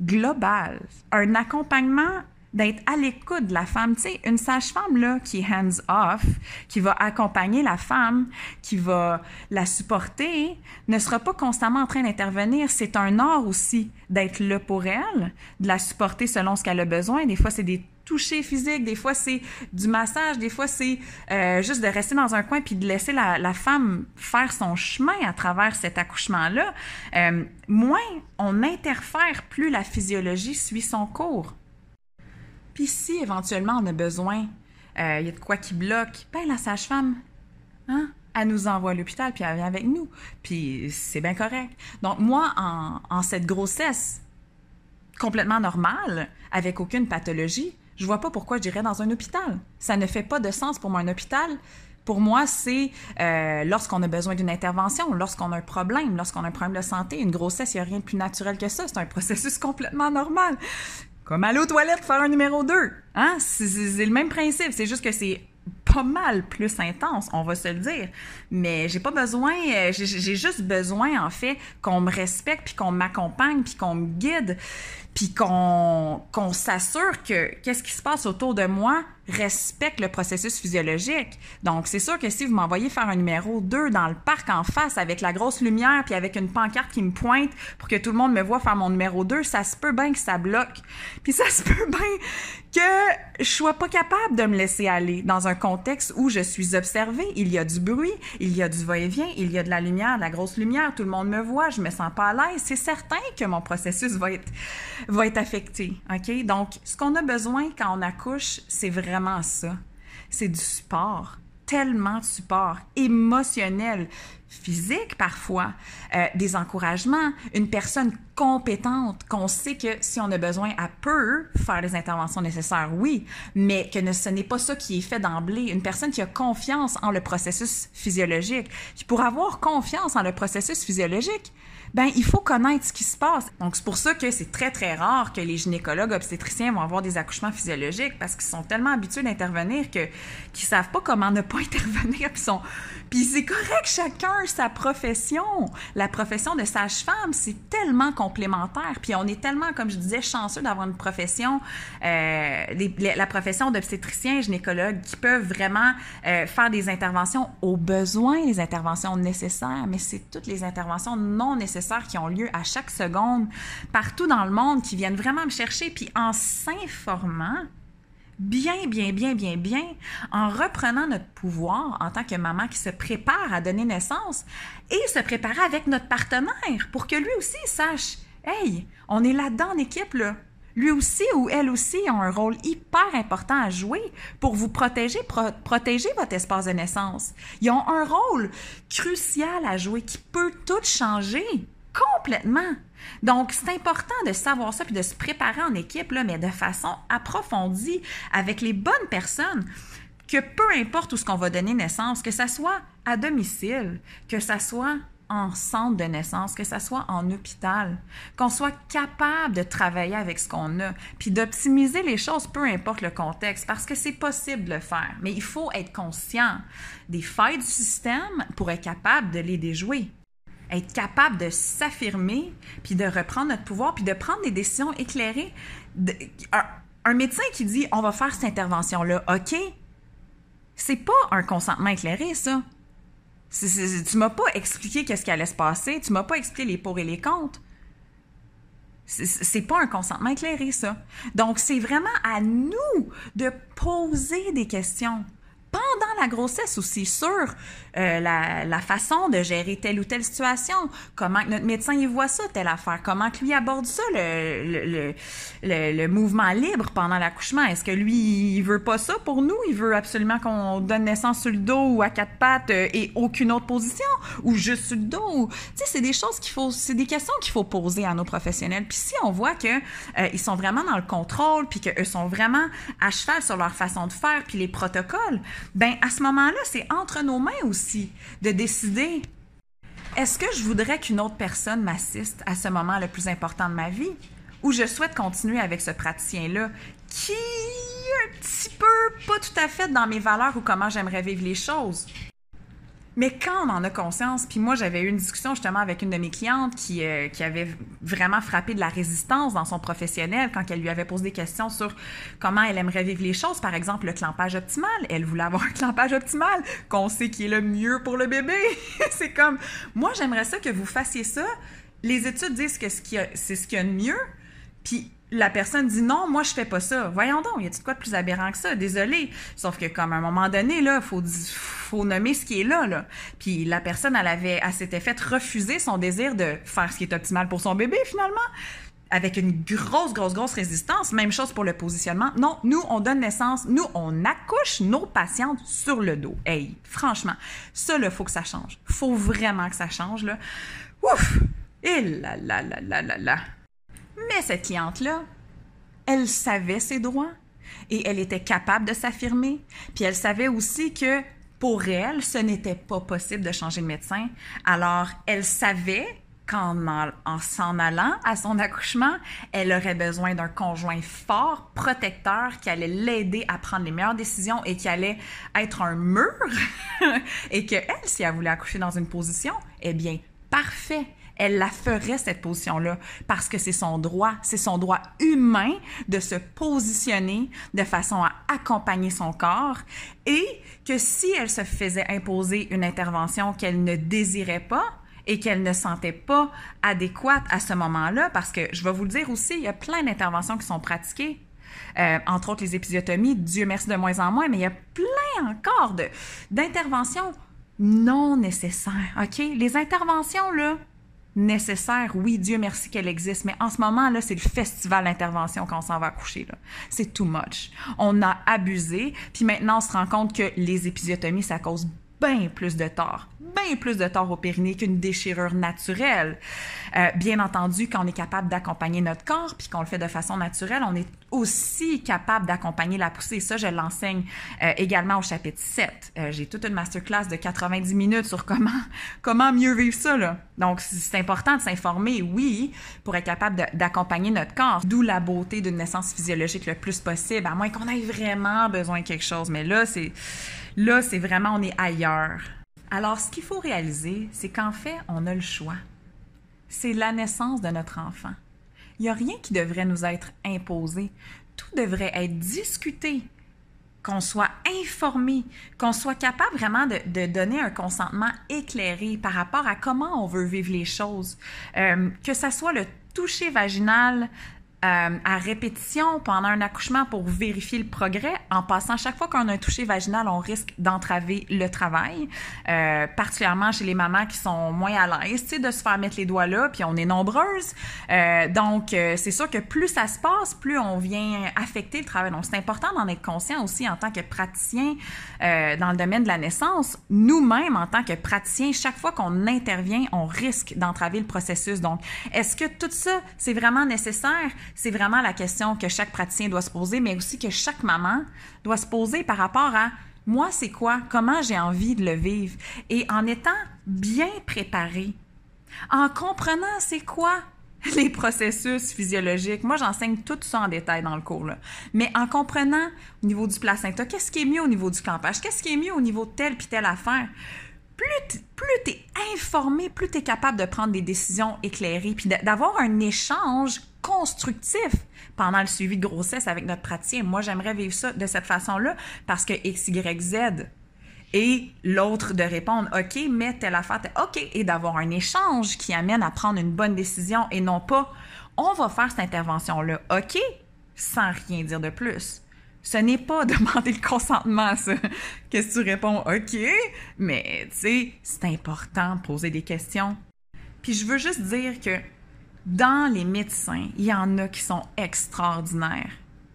global, un accompagnement d'être à l'écoute de la femme. Tu sais, une sage-femme, là, qui est hands-off, qui va accompagner la femme, qui va la supporter, ne sera pas constamment en train d'intervenir. C'est un art aussi d'être là pour elle, de la supporter selon ce qu'elle a besoin. Des fois, c'est des toucher physique, des fois c'est du massage, des fois c'est euh, juste de rester dans un coin puis de laisser la, femme faire son chemin à travers cet accouchement-là. Euh, moins on interfère, plus la physiologie suit son cours. Puis si éventuellement on a besoin, euh, il y a de quoi qui bloque, ben la sage-femme, hein, elle nous envoie à l'hôpital puis elle vient avec nous. Puis c'est bien correct. Donc moi, en cette grossesse complètement normale, avec aucune pathologie, je vois pas pourquoi j'irais dans un hôpital. Ça ne fait pas de sens pour moi. Un hôpital, pour moi, c'est euh, lorsqu'on a besoin d'une intervention, lorsqu'on a un problème, lorsqu'on a un problème de santé, une grossesse, il n'y a rien de plus naturel que ça. C'est un [laughs] processus complètement normal. Comme aller aux toilettes faire un numéro 2. Hein? C'est le même principe. C'est juste que c'est pas mal plus intense, on va se le dire. Mais j'ai pas besoin, euh, j'ai juste besoin, en fait, qu'on me respecte, puis qu'on m'accompagne, puis qu'on me guide puis qu'on qu'on s'assure que qu'est-ce qui se passe autour de moi respecte le processus physiologique. Donc, c'est sûr que si vous m'envoyez faire un numéro 2 dans le parc en face avec la grosse lumière puis avec une pancarte qui me pointe pour que tout le monde me voit faire mon numéro 2, ça se peut bien que ça bloque. Puis ça se peut bien que je sois pas capable de me laisser aller dans un contexte où je suis observée. Il y a du bruit, il y a du va-et-vient, il y a de la lumière, de la grosse lumière, tout le monde me voit, je me sens pas à l'aise. C'est certain que mon processus va être, va être affecté. OK? Donc, ce qu'on a besoin quand on accouche, c'est vraiment ça. C'est du support, tellement de support émotionnel, physique parfois, euh, des encouragements, une personne compétente qu'on sait que si on a besoin, elle peut faire les interventions nécessaires, oui, mais que ce n'est pas ça qui est fait d'emblée. Une personne qui a confiance en le processus physiologique. pour avoir confiance en le processus physiologique, ben il faut connaître ce qui se passe. Donc c'est pour ça que c'est très très rare que les gynécologues obstétriciens vont avoir des accouchements physiologiques parce qu'ils sont tellement habitués d'intervenir que qu'ils savent pas comment ne pas [laughs] intervenir puis sont puis c'est correct chacun sa profession. La profession de sage-femme, c'est tellement complémentaire puis on est tellement comme je disais chanceux d'avoir une profession euh, la profession d'obstétricien gynécologue qui peuvent vraiment euh, faire des interventions aux besoins, les interventions nécessaires, mais c'est toutes les interventions non nécessaires qui ont lieu à chaque seconde partout dans le monde qui viennent vraiment me chercher. Puis en s'informant, bien, bien, bien, bien, bien, en reprenant notre pouvoir en tant que maman qui se prépare à donner naissance et se préparer avec notre partenaire pour que lui aussi sache, hey, on est là-dedans en équipe, là. Lui aussi ou elle aussi ont un rôle hyper important à jouer pour vous protéger, protéger votre espace de naissance. Ils ont un rôle crucial à jouer qui peut tout changer. Complètement. Donc, c'est important de savoir ça puis de se préparer en équipe, là, mais de façon approfondie avec les bonnes personnes que peu importe où ce qu'on va donner naissance, que ça soit à domicile, que ça soit en centre de naissance, que ça soit en hôpital, qu'on soit capable de travailler avec ce qu'on a, puis d'optimiser les choses, peu importe le contexte, parce que c'est possible de le faire. Mais il faut être conscient des failles du système pour être capable de les déjouer être capable de s'affirmer, puis de reprendre notre pouvoir, puis de prendre des décisions éclairées. un, médecin qui dit on va faire cette intervention-là, OK, c'est pas un consentement éclairé, ça. Tu ne tu m'as pas expliqué qu'est-ce qui allait se passer, tu m'as pas expliqué les pour et les contre. C'est pas un consentement éclairé, ça. Donc, c'est vraiment à nous de poser des questions pendant la grossesse aussi sur euh, la, la, façon de gérer telle ou telle situation, comment notre médecin y voit ça, telle affaire, comment que lui aborde ça, le, le, le, le mouvement libre pendant l'accouchement. Est-ce que lui, il veut pas ça pour nous? Il veut absolument qu'on donne naissance sur le dos ou à quatre pattes euh, et aucune autre position ou juste sur le dos? Tu sais, c'est des choses qu'il faut, c'est des questions qu'il faut poser à nos professionnels. Puis si on voit que euh, ils sont vraiment dans le contrôle, puis qu'eux sont vraiment à cheval sur leur façon de faire, puis les protocoles, ben à ce moment-là, c'est entre nos mains aussi de décider est-ce que je voudrais qu'une autre personne m'assiste à ce moment le plus important de ma vie? Ou je souhaite continuer avec ce praticien-là qui est un petit peu pas tout à fait dans mes valeurs ou comment j'aimerais vivre les choses? Mais quand on en a conscience, puis moi j'avais eu une discussion justement avec une de mes clientes qui, euh, qui avait vraiment frappé de la résistance dans son professionnel quand elle lui avait posé des questions sur comment elle aimerait vivre les choses, par exemple le clampage optimal. Elle voulait avoir un clampage optimal qu'on sait qui est le mieux pour le bébé. [laughs] c'est comme, moi j'aimerais ça que vous fassiez ça. Les études disent que c'est ce qu'il y a de mieux, puis la personne dit non, moi je fais pas ça. Voyons donc, y a-t-il quoi de plus aberrant que ça? Désolé. Sauf que comme à un moment donné, là, faut, faut nommer ce qui est là, là. Puis la personne, elle avait, à cet effet, refusé son désir de faire ce qui est optimal pour son bébé, finalement. Avec une grosse, grosse, grosse résistance. Même chose pour le positionnement. Non, nous, on donne naissance, nous, on accouche nos patientes sur le dos. Hey, franchement, ça, là, faut que ça change. Faut vraiment que ça change, là. Ouf! Et là, là, là, là, là, là. Mais cette cliente-là, elle savait ses droits et elle était capable de s'affirmer. Puis elle savait aussi que pour elle, ce n'était pas possible de changer de médecin. Alors, elle savait qu'en en, s'en allant à son accouchement, elle aurait besoin d'un conjoint fort, protecteur, qui allait l'aider à prendre les meilleures décisions et qui allait être un mur. [laughs] et que elle, si elle voulait accoucher dans une position, eh bien, parfait elle la ferait, cette position-là, parce que c'est son droit, c'est son droit humain de se positionner de façon à accompagner son corps et que si elle se faisait imposer une intervention qu'elle ne désirait pas, et qu'elle ne sentait pas adéquate à ce moment-là, parce que je vais vous le dire aussi, il y a plein d'interventions qui sont pratiquées, euh, entre autres les épisiotomies, Dieu merci de moins en moins, mais il y a plein encore d'interventions non nécessaires, OK? Les interventions, là, nécessaire. Oui, Dieu merci qu'elle existe, mais en ce moment, là, c'est le festival d'intervention quand on s'en va coucher. C'est too much. On a abusé, puis maintenant, on se rend compte que les épisiotomies, ça cause bien plus de tort, bien plus de tort au périnée qu'une déchirure naturelle. Euh, bien entendu, quand on est capable d'accompagner notre corps, puis qu'on le fait de façon naturelle, on est aussi capable d'accompagner la poussée. Ça, je l'enseigne euh, également au chapitre 7. Euh, j'ai toute une masterclass de 90 minutes sur comment, [laughs] comment mieux vivre ça. Là. Donc, c'est important de s'informer, oui, pour être capable d'accompagner notre corps. D'où la beauté d'une naissance physiologique le plus possible, à moins qu'on ait vraiment besoin de quelque chose. Mais là, c'est là, c'est vraiment, on est ailleurs. Alors, ce qu'il faut réaliser, c'est qu'en fait, on a le choix c'est la naissance de notre enfant. Il n'y a rien qui devrait nous être imposé. Tout devrait être discuté, qu'on soit informé, qu'on soit capable vraiment de, donner un consentement éclairé par rapport à comment on veut vivre les choses. Euh, que ce soit le toucher vaginal, euh, à répétition pendant un accouchement pour vérifier le progrès. En passant, chaque fois qu'on a un toucher vaginal, on risque d'entraver le travail, euh, particulièrement chez les mamans qui sont moins à l'aise, de se faire mettre les doigts là, puis on est nombreuses. Euh, donc, euh, c'est sûr que plus ça se passe, plus on vient affecter le travail. Donc, c'est important d'en être conscient aussi en tant que praticien euh, dans le domaine de la naissance. Nous-mêmes, en tant que praticiens, chaque fois qu'on intervient, on risque d'entraver le processus. Donc, est-ce que tout ça, c'est vraiment nécessaire? C'est vraiment la question que chaque praticien doit se poser, mais aussi que chaque maman doit se poser par rapport à moi, c'est quoi, comment j'ai envie de le vivre, et en étant bien préparé, en comprenant c'est quoi [laughs] les processus physiologiques. Moi, j'enseigne tout ça en détail dans le cours, mais en comprenant au niveau du placenta, qu'est-ce qui est mieux au niveau du campage, qu'est-ce qui est mieux au niveau de telle puis telle affaire, plus tu es informé, plus tu es capable de prendre des décisions éclairées, puis d'avoir un échange constructif pendant le suivi de grossesse avec notre praticien. Moi, j'aimerais vivre ça de cette façon-là parce que X, Y, Z. Et l'autre de répondre OK, mais telle affaire, OK, et d'avoir un échange qui amène à prendre une bonne décision et non pas on va faire cette intervention-là, OK, sans rien dire de plus. Ce n'est pas [laughs] demander le consentement, ça. Qu'est-ce que tu réponds? OK, mais tu sais, c'est important de poser des questions. Puis je veux juste dire que dans les médecins, il y en a qui sont extraordinaires.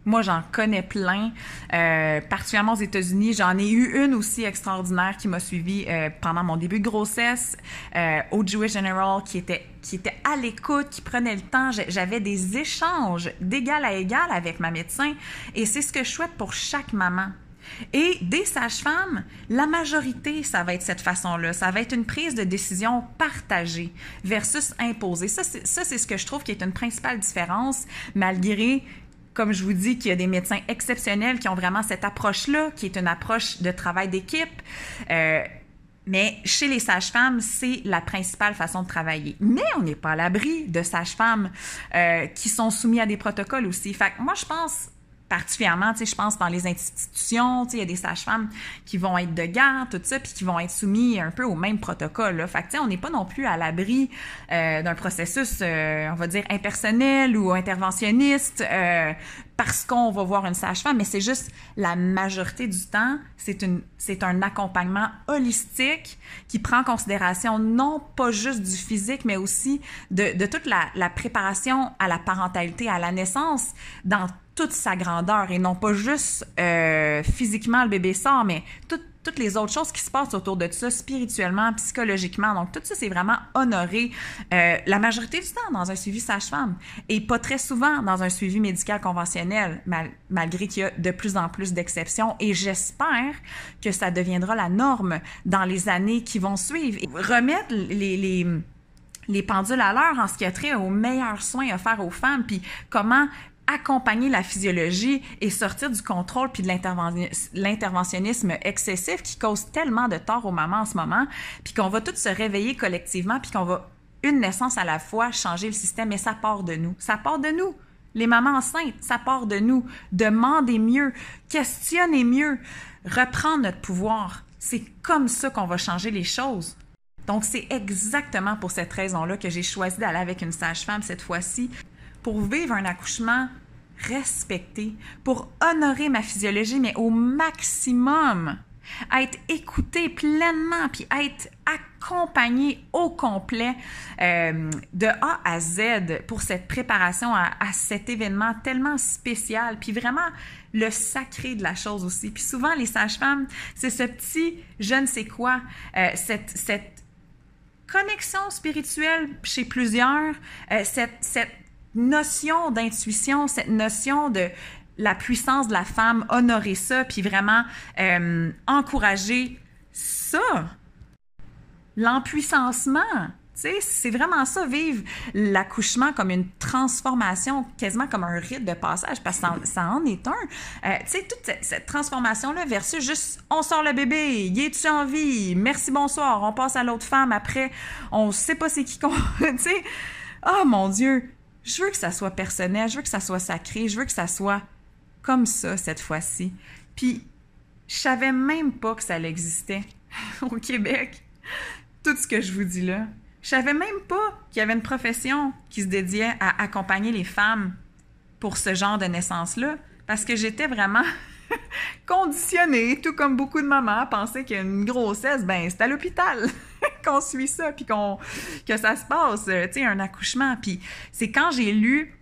Moi, j'en connais plein, euh, particulièrement aux États-Unis. J'en ai eu une aussi extraordinaire qui m'a suivi euh, pendant mon début de grossesse euh, au Jewish General, qui était qui était à l'écoute, qui prenait le temps. J'avais des échanges d'égal à égal avec ma médecin, et c'est ce que je souhaite pour chaque maman. Et des sages-femmes, la majorité, ça va être cette façon-là. Ça va être une prise de décision partagée versus imposée. Ça, c'est ce que je trouve qui est une principale différence, malgré comme je vous dis, qu'il y a des médecins exceptionnels qui ont vraiment cette approche-là, qui est une approche de travail d'équipe. Euh, mais chez les sages-femmes, c'est la principale façon de travailler. Mais on n'est pas à l'abri de sages-femmes euh, qui sont soumis à des protocoles aussi. Fait que moi, je pense particulièrement, tu sais, je pense dans les institutions, tu sais, il y a des sages-femmes qui vont être de garde, tout ça, puis qui vont être soumis un peu au même protocole. Là. Fait que, tu sais, on n'est pas non plus à l'abri euh, d'un processus, euh, on va dire, impersonnel ou interventionniste euh, parce qu'on va voir une sage-femme, mais c'est juste la majorité du temps, c'est une, c'est un accompagnement holistique qui prend en considération non pas juste du physique, mais aussi de, de toute la, la préparation à la parentalité, à la naissance, dans toute sa grandeur et non pas juste euh, physiquement le bébé sort, mais toutes les autres choses qui se passent autour de ça, spirituellement, psychologiquement. Donc, tout ça, c'est vraiment honoré euh, la majorité du temps dans un suivi sage-femme et pas très souvent dans un suivi médical conventionnel, malgré qu'il y a de plus en plus d'exceptions. Et j'espère que ça deviendra la norme dans les années qui vont suivre. remettre les, les les pendules à l'heure en ce qui a trait aux meilleurs soins offerts aux femmes, puis comment accompagner la physiologie et sortir du contrôle puis de l'interventionnisme excessif qui cause tellement de tort aux mamans en ce moment, puis qu'on va toutes se réveiller collectivement, puis qu'on va une naissance à la fois changer le système, et ça part de nous. Ça part de nous. Les mamans enceintes, ça part de nous. Demandez mieux, questionnez mieux, reprendre notre pouvoir. C'est comme ça qu'on va changer les choses. Donc, c'est exactement pour cette raison-là que j'ai choisi d'aller avec une sage-femme cette fois-ci pour vivre un accouchement respecté, pour honorer ma physiologie, mais au maximum. être écouté pleinement, puis être accompagné au complet euh, de A à Z pour cette préparation à, cet événement tellement spécial, puis vraiment le sacré de la chose aussi. Puis souvent, les sages-femmes, c'est ce petit je ne sais quoi, euh, cette, cette connexion spirituelle chez plusieurs, euh, cette, cette notion d'intuition, cette notion de la puissance de la femme, honorer ça, puis vraiment euh, encourager ça. L'empuissancement. C'est vraiment ça, vivre l'accouchement comme une transformation, quasiment comme un rite de passage, parce que ça, en est un. Euh, tu sais, toute cette, transformation-là versus juste on sort le bébé, y es-tu en vie, merci, bonsoir, on passe à l'autre femme, après, on sait pas c'est qui qu'on. [laughs] tu sais, oh mon Dieu, je veux que ça soit personnel, je veux que ça soit sacré, je veux que ça soit comme ça cette fois-ci. Puis, je savais même pas que ça existait [laughs] au Québec. Tout ce que je vous dis là. Je savais même pas qu'il y avait une profession qui se dédiait à accompagner les femmes pour ce genre de naissance-là. Parce que j'étais vraiment [laughs] conditionnée, tout comme beaucoup de mamans, à penser qu'une grossesse, ben, c'est à l'hôpital [laughs] qu'on suit ça, puis qu'on, que ça se passe, tu sais, un accouchement. Puis c'est quand j'ai lu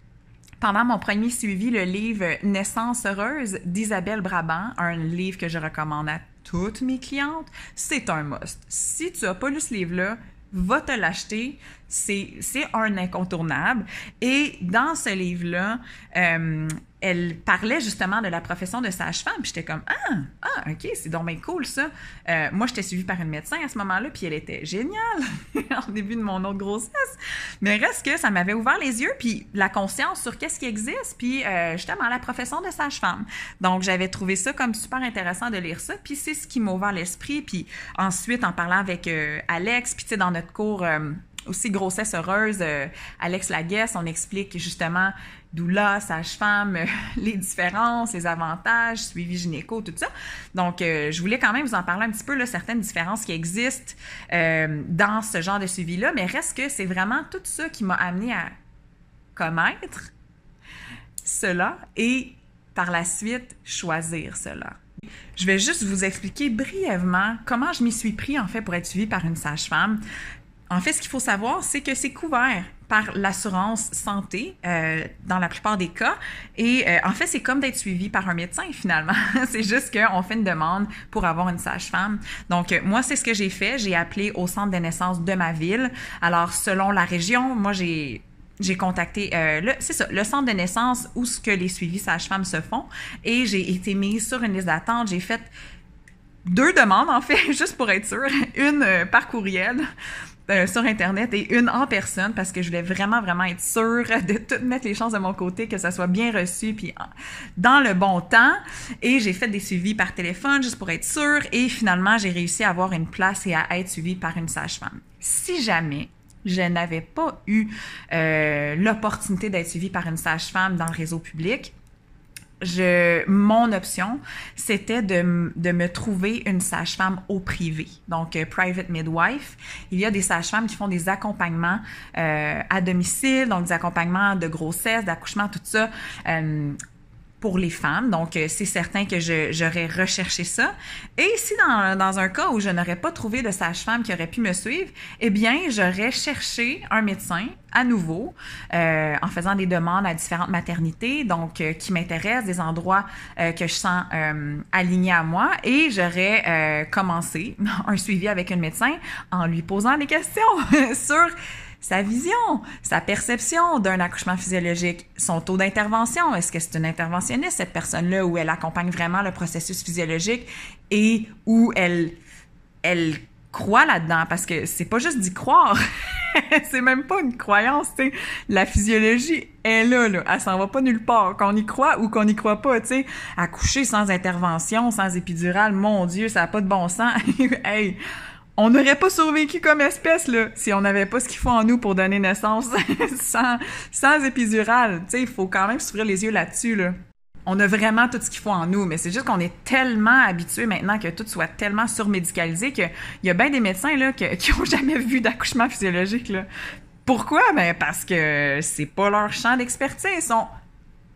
pendant mon premier suivi le livre Naissance heureuse d'Isabelle Brabant, un livre que je recommande à toutes mes clientes. C'est un must. Si tu n'as pas lu ce livre-là, va te l'acheter. C'est un incontournable. Et dans ce livre-là, euh, elle parlait justement de la profession de sage-femme. Puis j'étais comme Ah, ah, OK, c'est donc bien cool ça. Euh, moi, j'étais suivie par une médecin à ce moment-là, puis elle était géniale [laughs] en début de mon autre grossesse. Mais reste que ça m'avait ouvert les yeux, puis la conscience sur qu'est-ce qui existe, puis euh, justement la profession de sage-femme. Donc, j'avais trouvé ça comme super intéressant de lire ça, puis c'est ce qui m'a ouvert l'esprit. Puis ensuite, en parlant avec euh, Alex, puis tu sais, dans notre cours aussi grossesse heureuse, Alex Laguesse, on explique justement doula, sage-femme, euh, [laughs] les différences, les avantages, suivi gynéco, tout ça. Donc, euh, je voulais quand même vous en parler un petit peu, certaines différences qui existent dans ce genre de suivi-là, mais reste que c'est vraiment tout ça qui m'a amené à connaître cela et par la suite choisir cela. Je vais juste vous expliquer brièvement comment je m'y suis pris en fait pour être suivie par une sage-femme. En fait, ce qu'il faut savoir, c'est que c'est couvert par l'assurance santé euh, dans la plupart des cas. Et euh, en fait, c'est comme d'être suivi par un médecin finalement. [laughs] c'est juste qu'on fait une demande pour avoir une sage-femme. Donc, euh, moi, c'est ce que j'ai fait. J'ai appelé au centre de naissance de ma ville. Alors, selon la région, moi, j'ai j'ai contacté le c'est ça le centre de naissance où ce que les suivis sages-femmes se font et j'ai été mise sur une liste d'attente j'ai fait deux demandes en fait [laughs] juste pour être sûre une par courriel euh, sur Internet et une en personne parce que je voulais vraiment, vraiment être sûre [laughs] de tout mettre les chances de mon côté, que ça soit bien reçu, puis dans le bon temps. Et j'ai fait des suivis par téléphone juste pour être sûre. Et finalement, j'ai réussi à avoir une place et à être suivie par une sage-femme. Si jamais je n'avais pas eu euh, l'opportunité d'être suivie par une sage-femme dans le réseau public, je, mon option, c'était de, de, me trouver une sage-femme au privé, donc euh, private midwife. Il y a des sages-femmes qui font des accompagnements euh, à domicile, donc des accompagnements de grossesse, d'accouchement, tout ça. Euh, pour les femmes. Donc, euh, c'est certain que j'aurais recherché ça. Et si dans, un cas où je n'aurais pas trouvé de sage-femme qui aurait pu me suivre, eh bien, j'aurais cherché un médecin à nouveau euh, en faisant des demandes à différentes maternités, donc euh, qui m'intéressent, des endroits que je sens alignés à moi. Et j'aurais commencé [laughs] un suivi avec un médecin en lui posant des questions [laughs] sur sa vision, sa perception d'un accouchement physiologique, son taux d'intervention. Est-ce que c'est une interventionniste, cette personne-là, où elle accompagne vraiment le processus physiologique et où elle, elle croit là-dedans? Parce que c'est pas juste d'y croire. [laughs] c'est même pas une croyance, tu. La physiologie est là, là. Elle s'en va pas nulle part. Qu'on y croit ou qu'on n'y croit pas, tu sais. Accoucher sans intervention, sans épidurale, mon Dieu, ça a pas de bon sens. [laughs] hey! On n'aurait pas survécu comme espèce là si on n'avait pas ce qu'il faut en nous pour donner naissance [laughs] sans sans épidural. Tu il faut quand même s'ouvrir les yeux là-dessus là. On a vraiment tout ce qu'il faut en nous, mais c'est juste qu'on est tellement habitué maintenant que tout soit tellement surmédicalisé qu'il y a bien des médecins là [laughs] qui ont jamais vu d'accouchement physiologique là. Pourquoi? Ben parce que c'est pas leur champ d'expertise.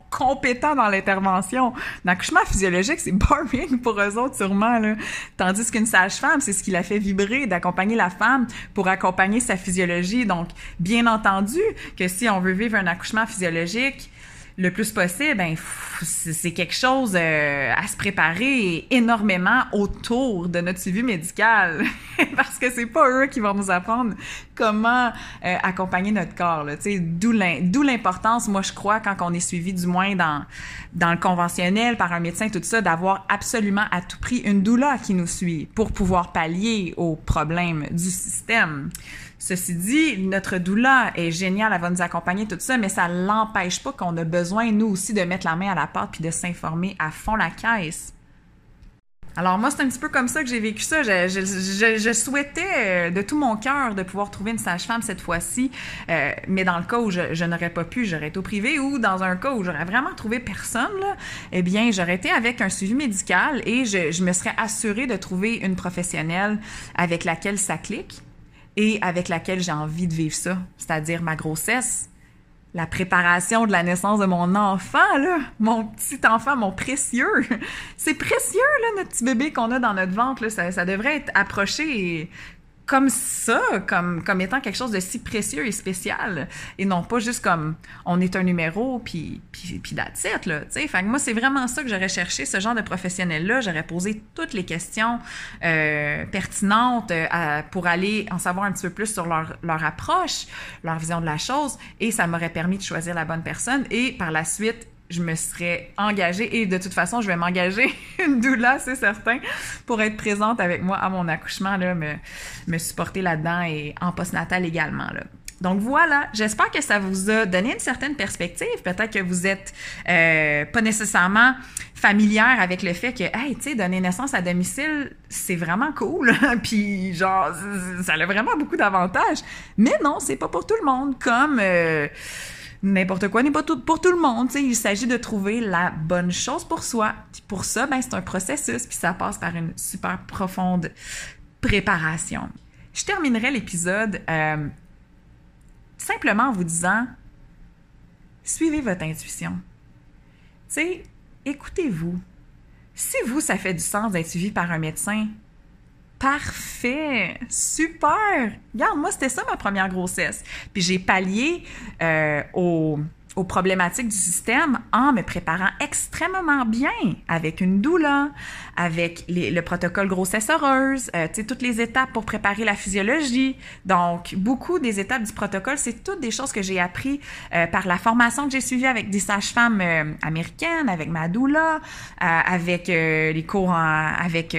Compétents dans l'intervention. L'accouchement physiologique, c'est [laughs] boring pour eux autres, sûrement. Là. Tandis qu'une sage-femme, c'est ce qui la fait vibrer, d'accompagner la femme pour accompagner sa physiologie. Donc, bien entendu que si on veut vivre un accouchement physiologique, le plus possible, ben, c'est quelque chose euh, à se préparer énormément autour de notre suivi médical. [laughs] Parce que c'est pas eux qui vont nous apprendre comment euh, accompagner notre corps. D'où l'importance, moi, je crois, quand on est suivi, du moins dans, dans le conventionnel, par un médecin, tout ça, d'avoir absolument à tout prix une doula qui nous suit pour pouvoir pallier aux problèmes du système. Ceci dit, notre doula est géniale, elle va nous accompagner, tout ça, mais ça l'empêche pas qu'on a besoin, nous aussi, de mettre la main à la pâte puis de s'informer à fond la caisse. Alors moi, c'est un petit peu comme ça que j'ai vécu ça. Je, souhaitais euh, de tout mon cœur de pouvoir trouver une sage-femme cette fois-ci, euh, mais dans le cas où je, n'aurais pas pu, j'aurais été au privé, ou dans un cas où j'aurais vraiment trouvé personne, là, eh bien, j'aurais été avec un suivi médical et je, je me serais assurée de trouver une professionnelle avec laquelle ça clique et avec laquelle j'ai envie de vivre ça, c'est-à-dire ma grossesse, la préparation de la naissance de mon enfant, là, mon petit enfant, mon précieux. [laughs] C'est précieux, là, notre petit bébé qu'on a dans notre ventre. Là. Ça, ça devrait être approché et comme ça, comme, comme étant quelque chose de si précieux et spécial, et non pas juste comme on est un numéro, puis, puis, puis that's it, là, tu sais. Fait que moi, c'est vraiment ça que j'aurais cherché, ce genre de professionnel-là. J'aurais posé toutes les questions euh, pertinentes euh, pour aller en savoir un petit peu plus sur leur, leur approche, leur vision de la chose, et ça m'aurait permis de choisir la bonne personne, et par la suite, je me serais engagée et de toute façon, je vais m'engager une [laughs] doula, c'est certain, pour être présente avec moi à mon accouchement, là, me, me supporter là-dedans et en postnatal également. Là. Donc voilà, j'espère que ça vous a donné une certaine perspective. Peut-être que vous êtes euh, pas nécessairement familière avec le fait que, hey, tu sais, donner naissance à domicile, c'est vraiment cool. [laughs] Puis genre, ça a vraiment beaucoup d'avantages. Mais non, c'est pas pour tout le monde. Comme euh, n'importe quoi n'est pas pour tout le monde. Il s'agit de trouver la bonne chose pour soi. pour ça, ben, c'est un processus, puis ça passe par une super profonde préparation. Je terminerai l'épisode euh, simplement en vous disant suivez votre intuition. Tu écoutez-vous. Si vous, ça fait du sens d'être suivi par un médecin, Parfait, super. Regarde, moi c'était ça ma première grossesse. Puis j'ai pallié euh, aux, problématiques du système en me préparant extrêmement bien avec une doula, avec le protocole grossesse heureuse, euh, tu sais toutes les étapes pour préparer la physiologie. Donc beaucoup des étapes du protocole, c'est toutes des choses que j'ai appris euh, par la formation que j'ai suivie avec des sages-femmes américaines, avec ma doula, avec les cours avec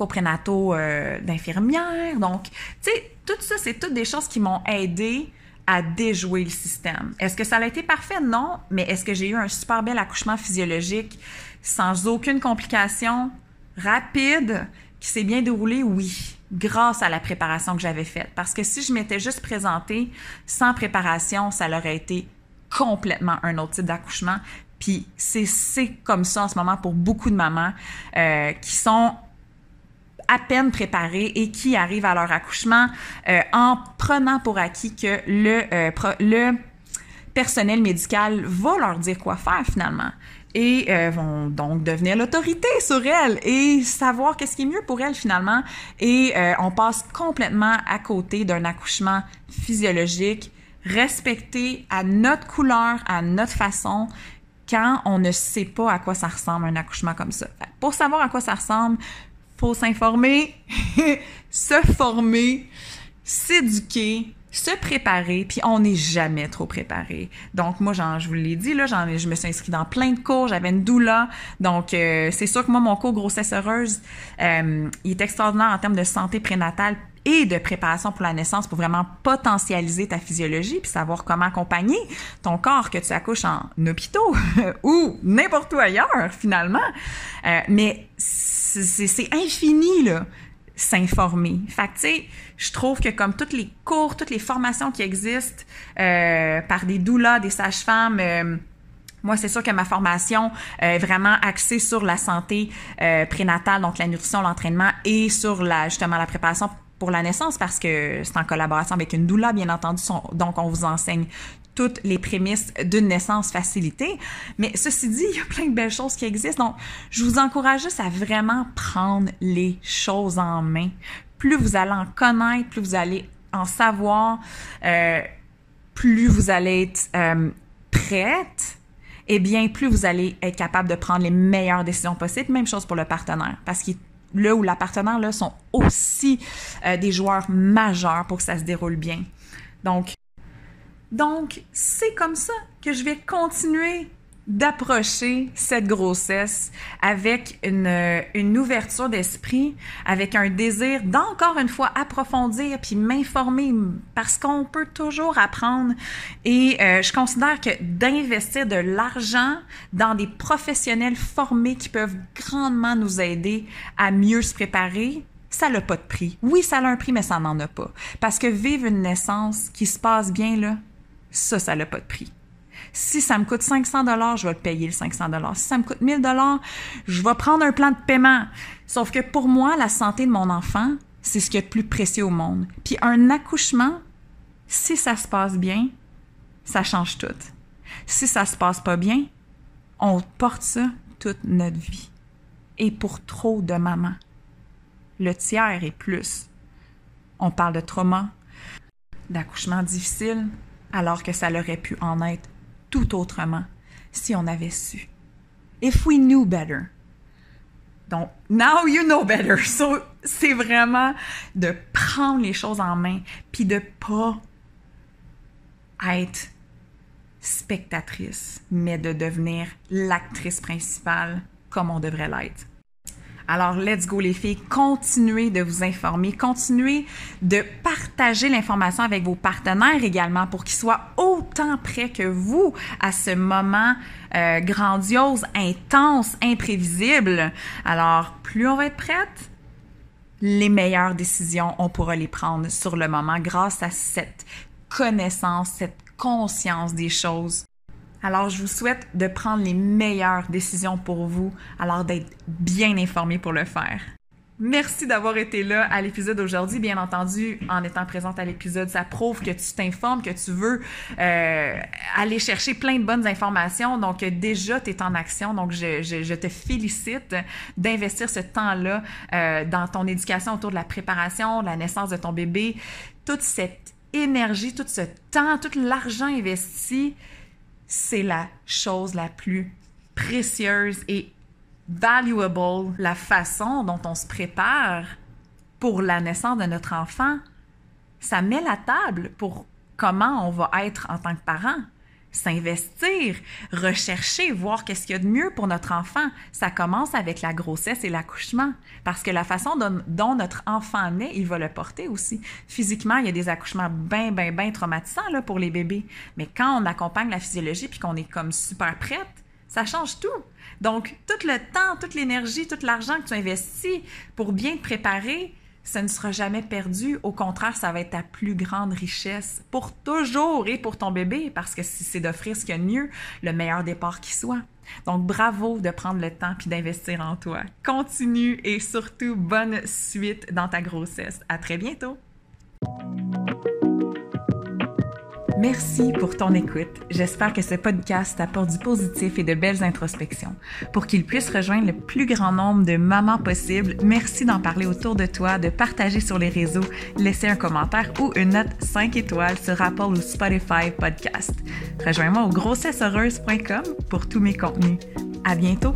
coprénataux euh, d'infirmières. Donc, tu sais, tout ça, c'est toutes des choses qui m'ont aidé à déjouer le système. Est-ce que ça a été parfait? Non, mais est-ce que j'ai eu un super bel accouchement physiologique sans aucune complication, rapide, qui s'est bien déroulé? Oui, grâce à la préparation que j'avais faite. Parce que si je m'étais juste présentée sans préparation, ça aurait été complètement un autre type d'accouchement. Puis c'est comme ça en ce moment pour beaucoup de mamans euh, qui sont à peine préparés et qui arrivent à leur accouchement euh, en prenant pour acquis que le, euh, le personnel médical va leur dire quoi faire finalement et euh, vont donc devenir l'autorité sur elles et savoir qu'est-ce qui est mieux pour elles finalement et on passe complètement à côté d'un accouchement physiologique respecté à notre couleur, à notre façon quand on ne sait pas à quoi ça ressemble un accouchement comme ça. Pour savoir à quoi ça ressemble, faut s'informer, [laughs] se former, s'éduquer, se préparer, puis on n'est jamais trop préparé. Donc moi, je vous l'ai dit, là, je me suis inscrite dans plein de cours, j'avais une doula, donc euh, c'est sûr que moi, mon cours grossesse heureuse, euh, il est extraordinaire en termes de santé prénatale et de préparation pour la naissance pour vraiment potentialiser ta physiologie puis savoir comment accompagner ton corps que tu accouches en hôpitaux [laughs] ou n'importe où ailleurs finalement. Euh, mais c'est infini, là, s'informer. Fait tu sais, je trouve que comme toutes les cours, toutes les formations qui existent euh, par des doulas, des sages-femmes, euh, moi, c'est sûr que ma formation est vraiment axée sur la santé euh, prénatale, donc la nutrition, l'entraînement et sur la justement la préparation pour la naissance parce que c'est en collaboration avec une doula, bien entendu. donc, on vous enseigne toutes les prémices d'une naissance facilitée. Mais ceci dit, il y a plein de belles choses qui existent. Donc, je vous encourage juste à vraiment prendre les choses en main. Plus vous allez en connaître, plus vous allez en savoir, euh, plus vous allez être euh, prête, eh bien, plus vous allez être capable de prendre les meilleures décisions possibles. Même chose pour le partenaire, parce que là où la là sont aussi euh, des joueurs majeurs pour que ça se déroule bien. Donc, donc, c'est comme ça que je vais continuer d'approcher cette grossesse avec une, une ouverture d'esprit, avec un désir d'encore une fois approfondir puis m'informer parce qu'on peut toujours apprendre. Et euh, je considère que d'investir de l'argent dans des professionnels formés qui peuvent grandement nous aider à mieux se préparer, ça n'a pas de prix. Oui, ça a un prix, mais ça n'en a pas. Parce que vivre une naissance qui se passe bien, là, ça, ça n'a pas de prix. Si ça me coûte 500 dollars, je vais le payer le 500 dollars. Si ça me coûte 1000 dollars, je vais prendre un plan de paiement. Sauf que pour moi, la santé de mon enfant, c'est ce qui est le plus précieux au monde. Puis un accouchement, si ça se passe bien, ça change tout. Si ça se passe pas bien, on porte ça toute notre vie. Et pour trop de mamans. Le tiers et plus. On parle de trauma, d'accouchement difficile, alors que ça aurait pu en être tout autrement si on avait su. If we knew better. Donc, now you know better. [laughs] So, c'est vraiment de prendre les choses en main, puis de pas être spectatrice, mais de devenir l'actrice principale comme on devrait l'être. Alors, let's go les filles, continuez de vous informer, continuez de partager l'information avec vos partenaires également pour qu'ils soient autant prêts que vous à ce moment euh, grandiose, intense, imprévisible. Alors, plus on va être prête, les meilleures décisions, on pourra les prendre sur le moment grâce à cette connaissance, cette conscience des choses alors, je vous souhaite de prendre les meilleures décisions pour vous, alors d'être bien informé pour le faire. Merci d'avoir été là à l'épisode d'aujourd'hui. Bien entendu, en étant présente à l'épisode, ça prouve que tu t'informes, que tu veux euh, aller chercher plein de bonnes informations. Donc, déjà, tu es en action. Donc, je, te félicite d'investir ce temps-là euh, dans ton éducation autour de la préparation, de la naissance de ton bébé. Toute cette énergie, tout ce temps, tout l'argent investi c'est la chose la plus précieuse et valuable, la façon dont on se prépare pour la naissance de notre enfant. Ça met la table pour comment on va être en tant que parent s'investir, rechercher, voir qu'est-ce qu'il y a de mieux pour notre enfant. Ça commence avec la grossesse et l'accouchement, parce que la façon dont, notre enfant naît, il va le porter aussi. Physiquement, il y a des accouchements bien, bien, bien traumatisants là, pour les bébés, mais quand on accompagne la physiologie puis qu'on est comme super prête, ça change tout. Donc, tout le temps, toute l'énergie, tout l'argent que tu investis pour bien te préparer, ça ne sera jamais perdu. Au contraire, ça va être ta plus grande richesse pour toujours et pour ton bébé, parce que si c'est d'offrir ce qu'il y a mieux, le meilleur départ qui soit. Donc, bravo de prendre le temps puis d'investir en toi. Continue et surtout, bonne suite dans ta grossesse. À très bientôt! Merci pour ton écoute. J'espère que ce podcast apporte du positif et de belles introspections. Pour qu'il puisse rejoindre le plus grand nombre de mamans possible, merci d'en parler autour de toi, de partager sur les réseaux, laisser un commentaire ou une note 5 étoiles sur Apple ou Spotify Podcast. Rejoins-moi au grossesseheureuse.com pour tous mes contenus. À bientôt!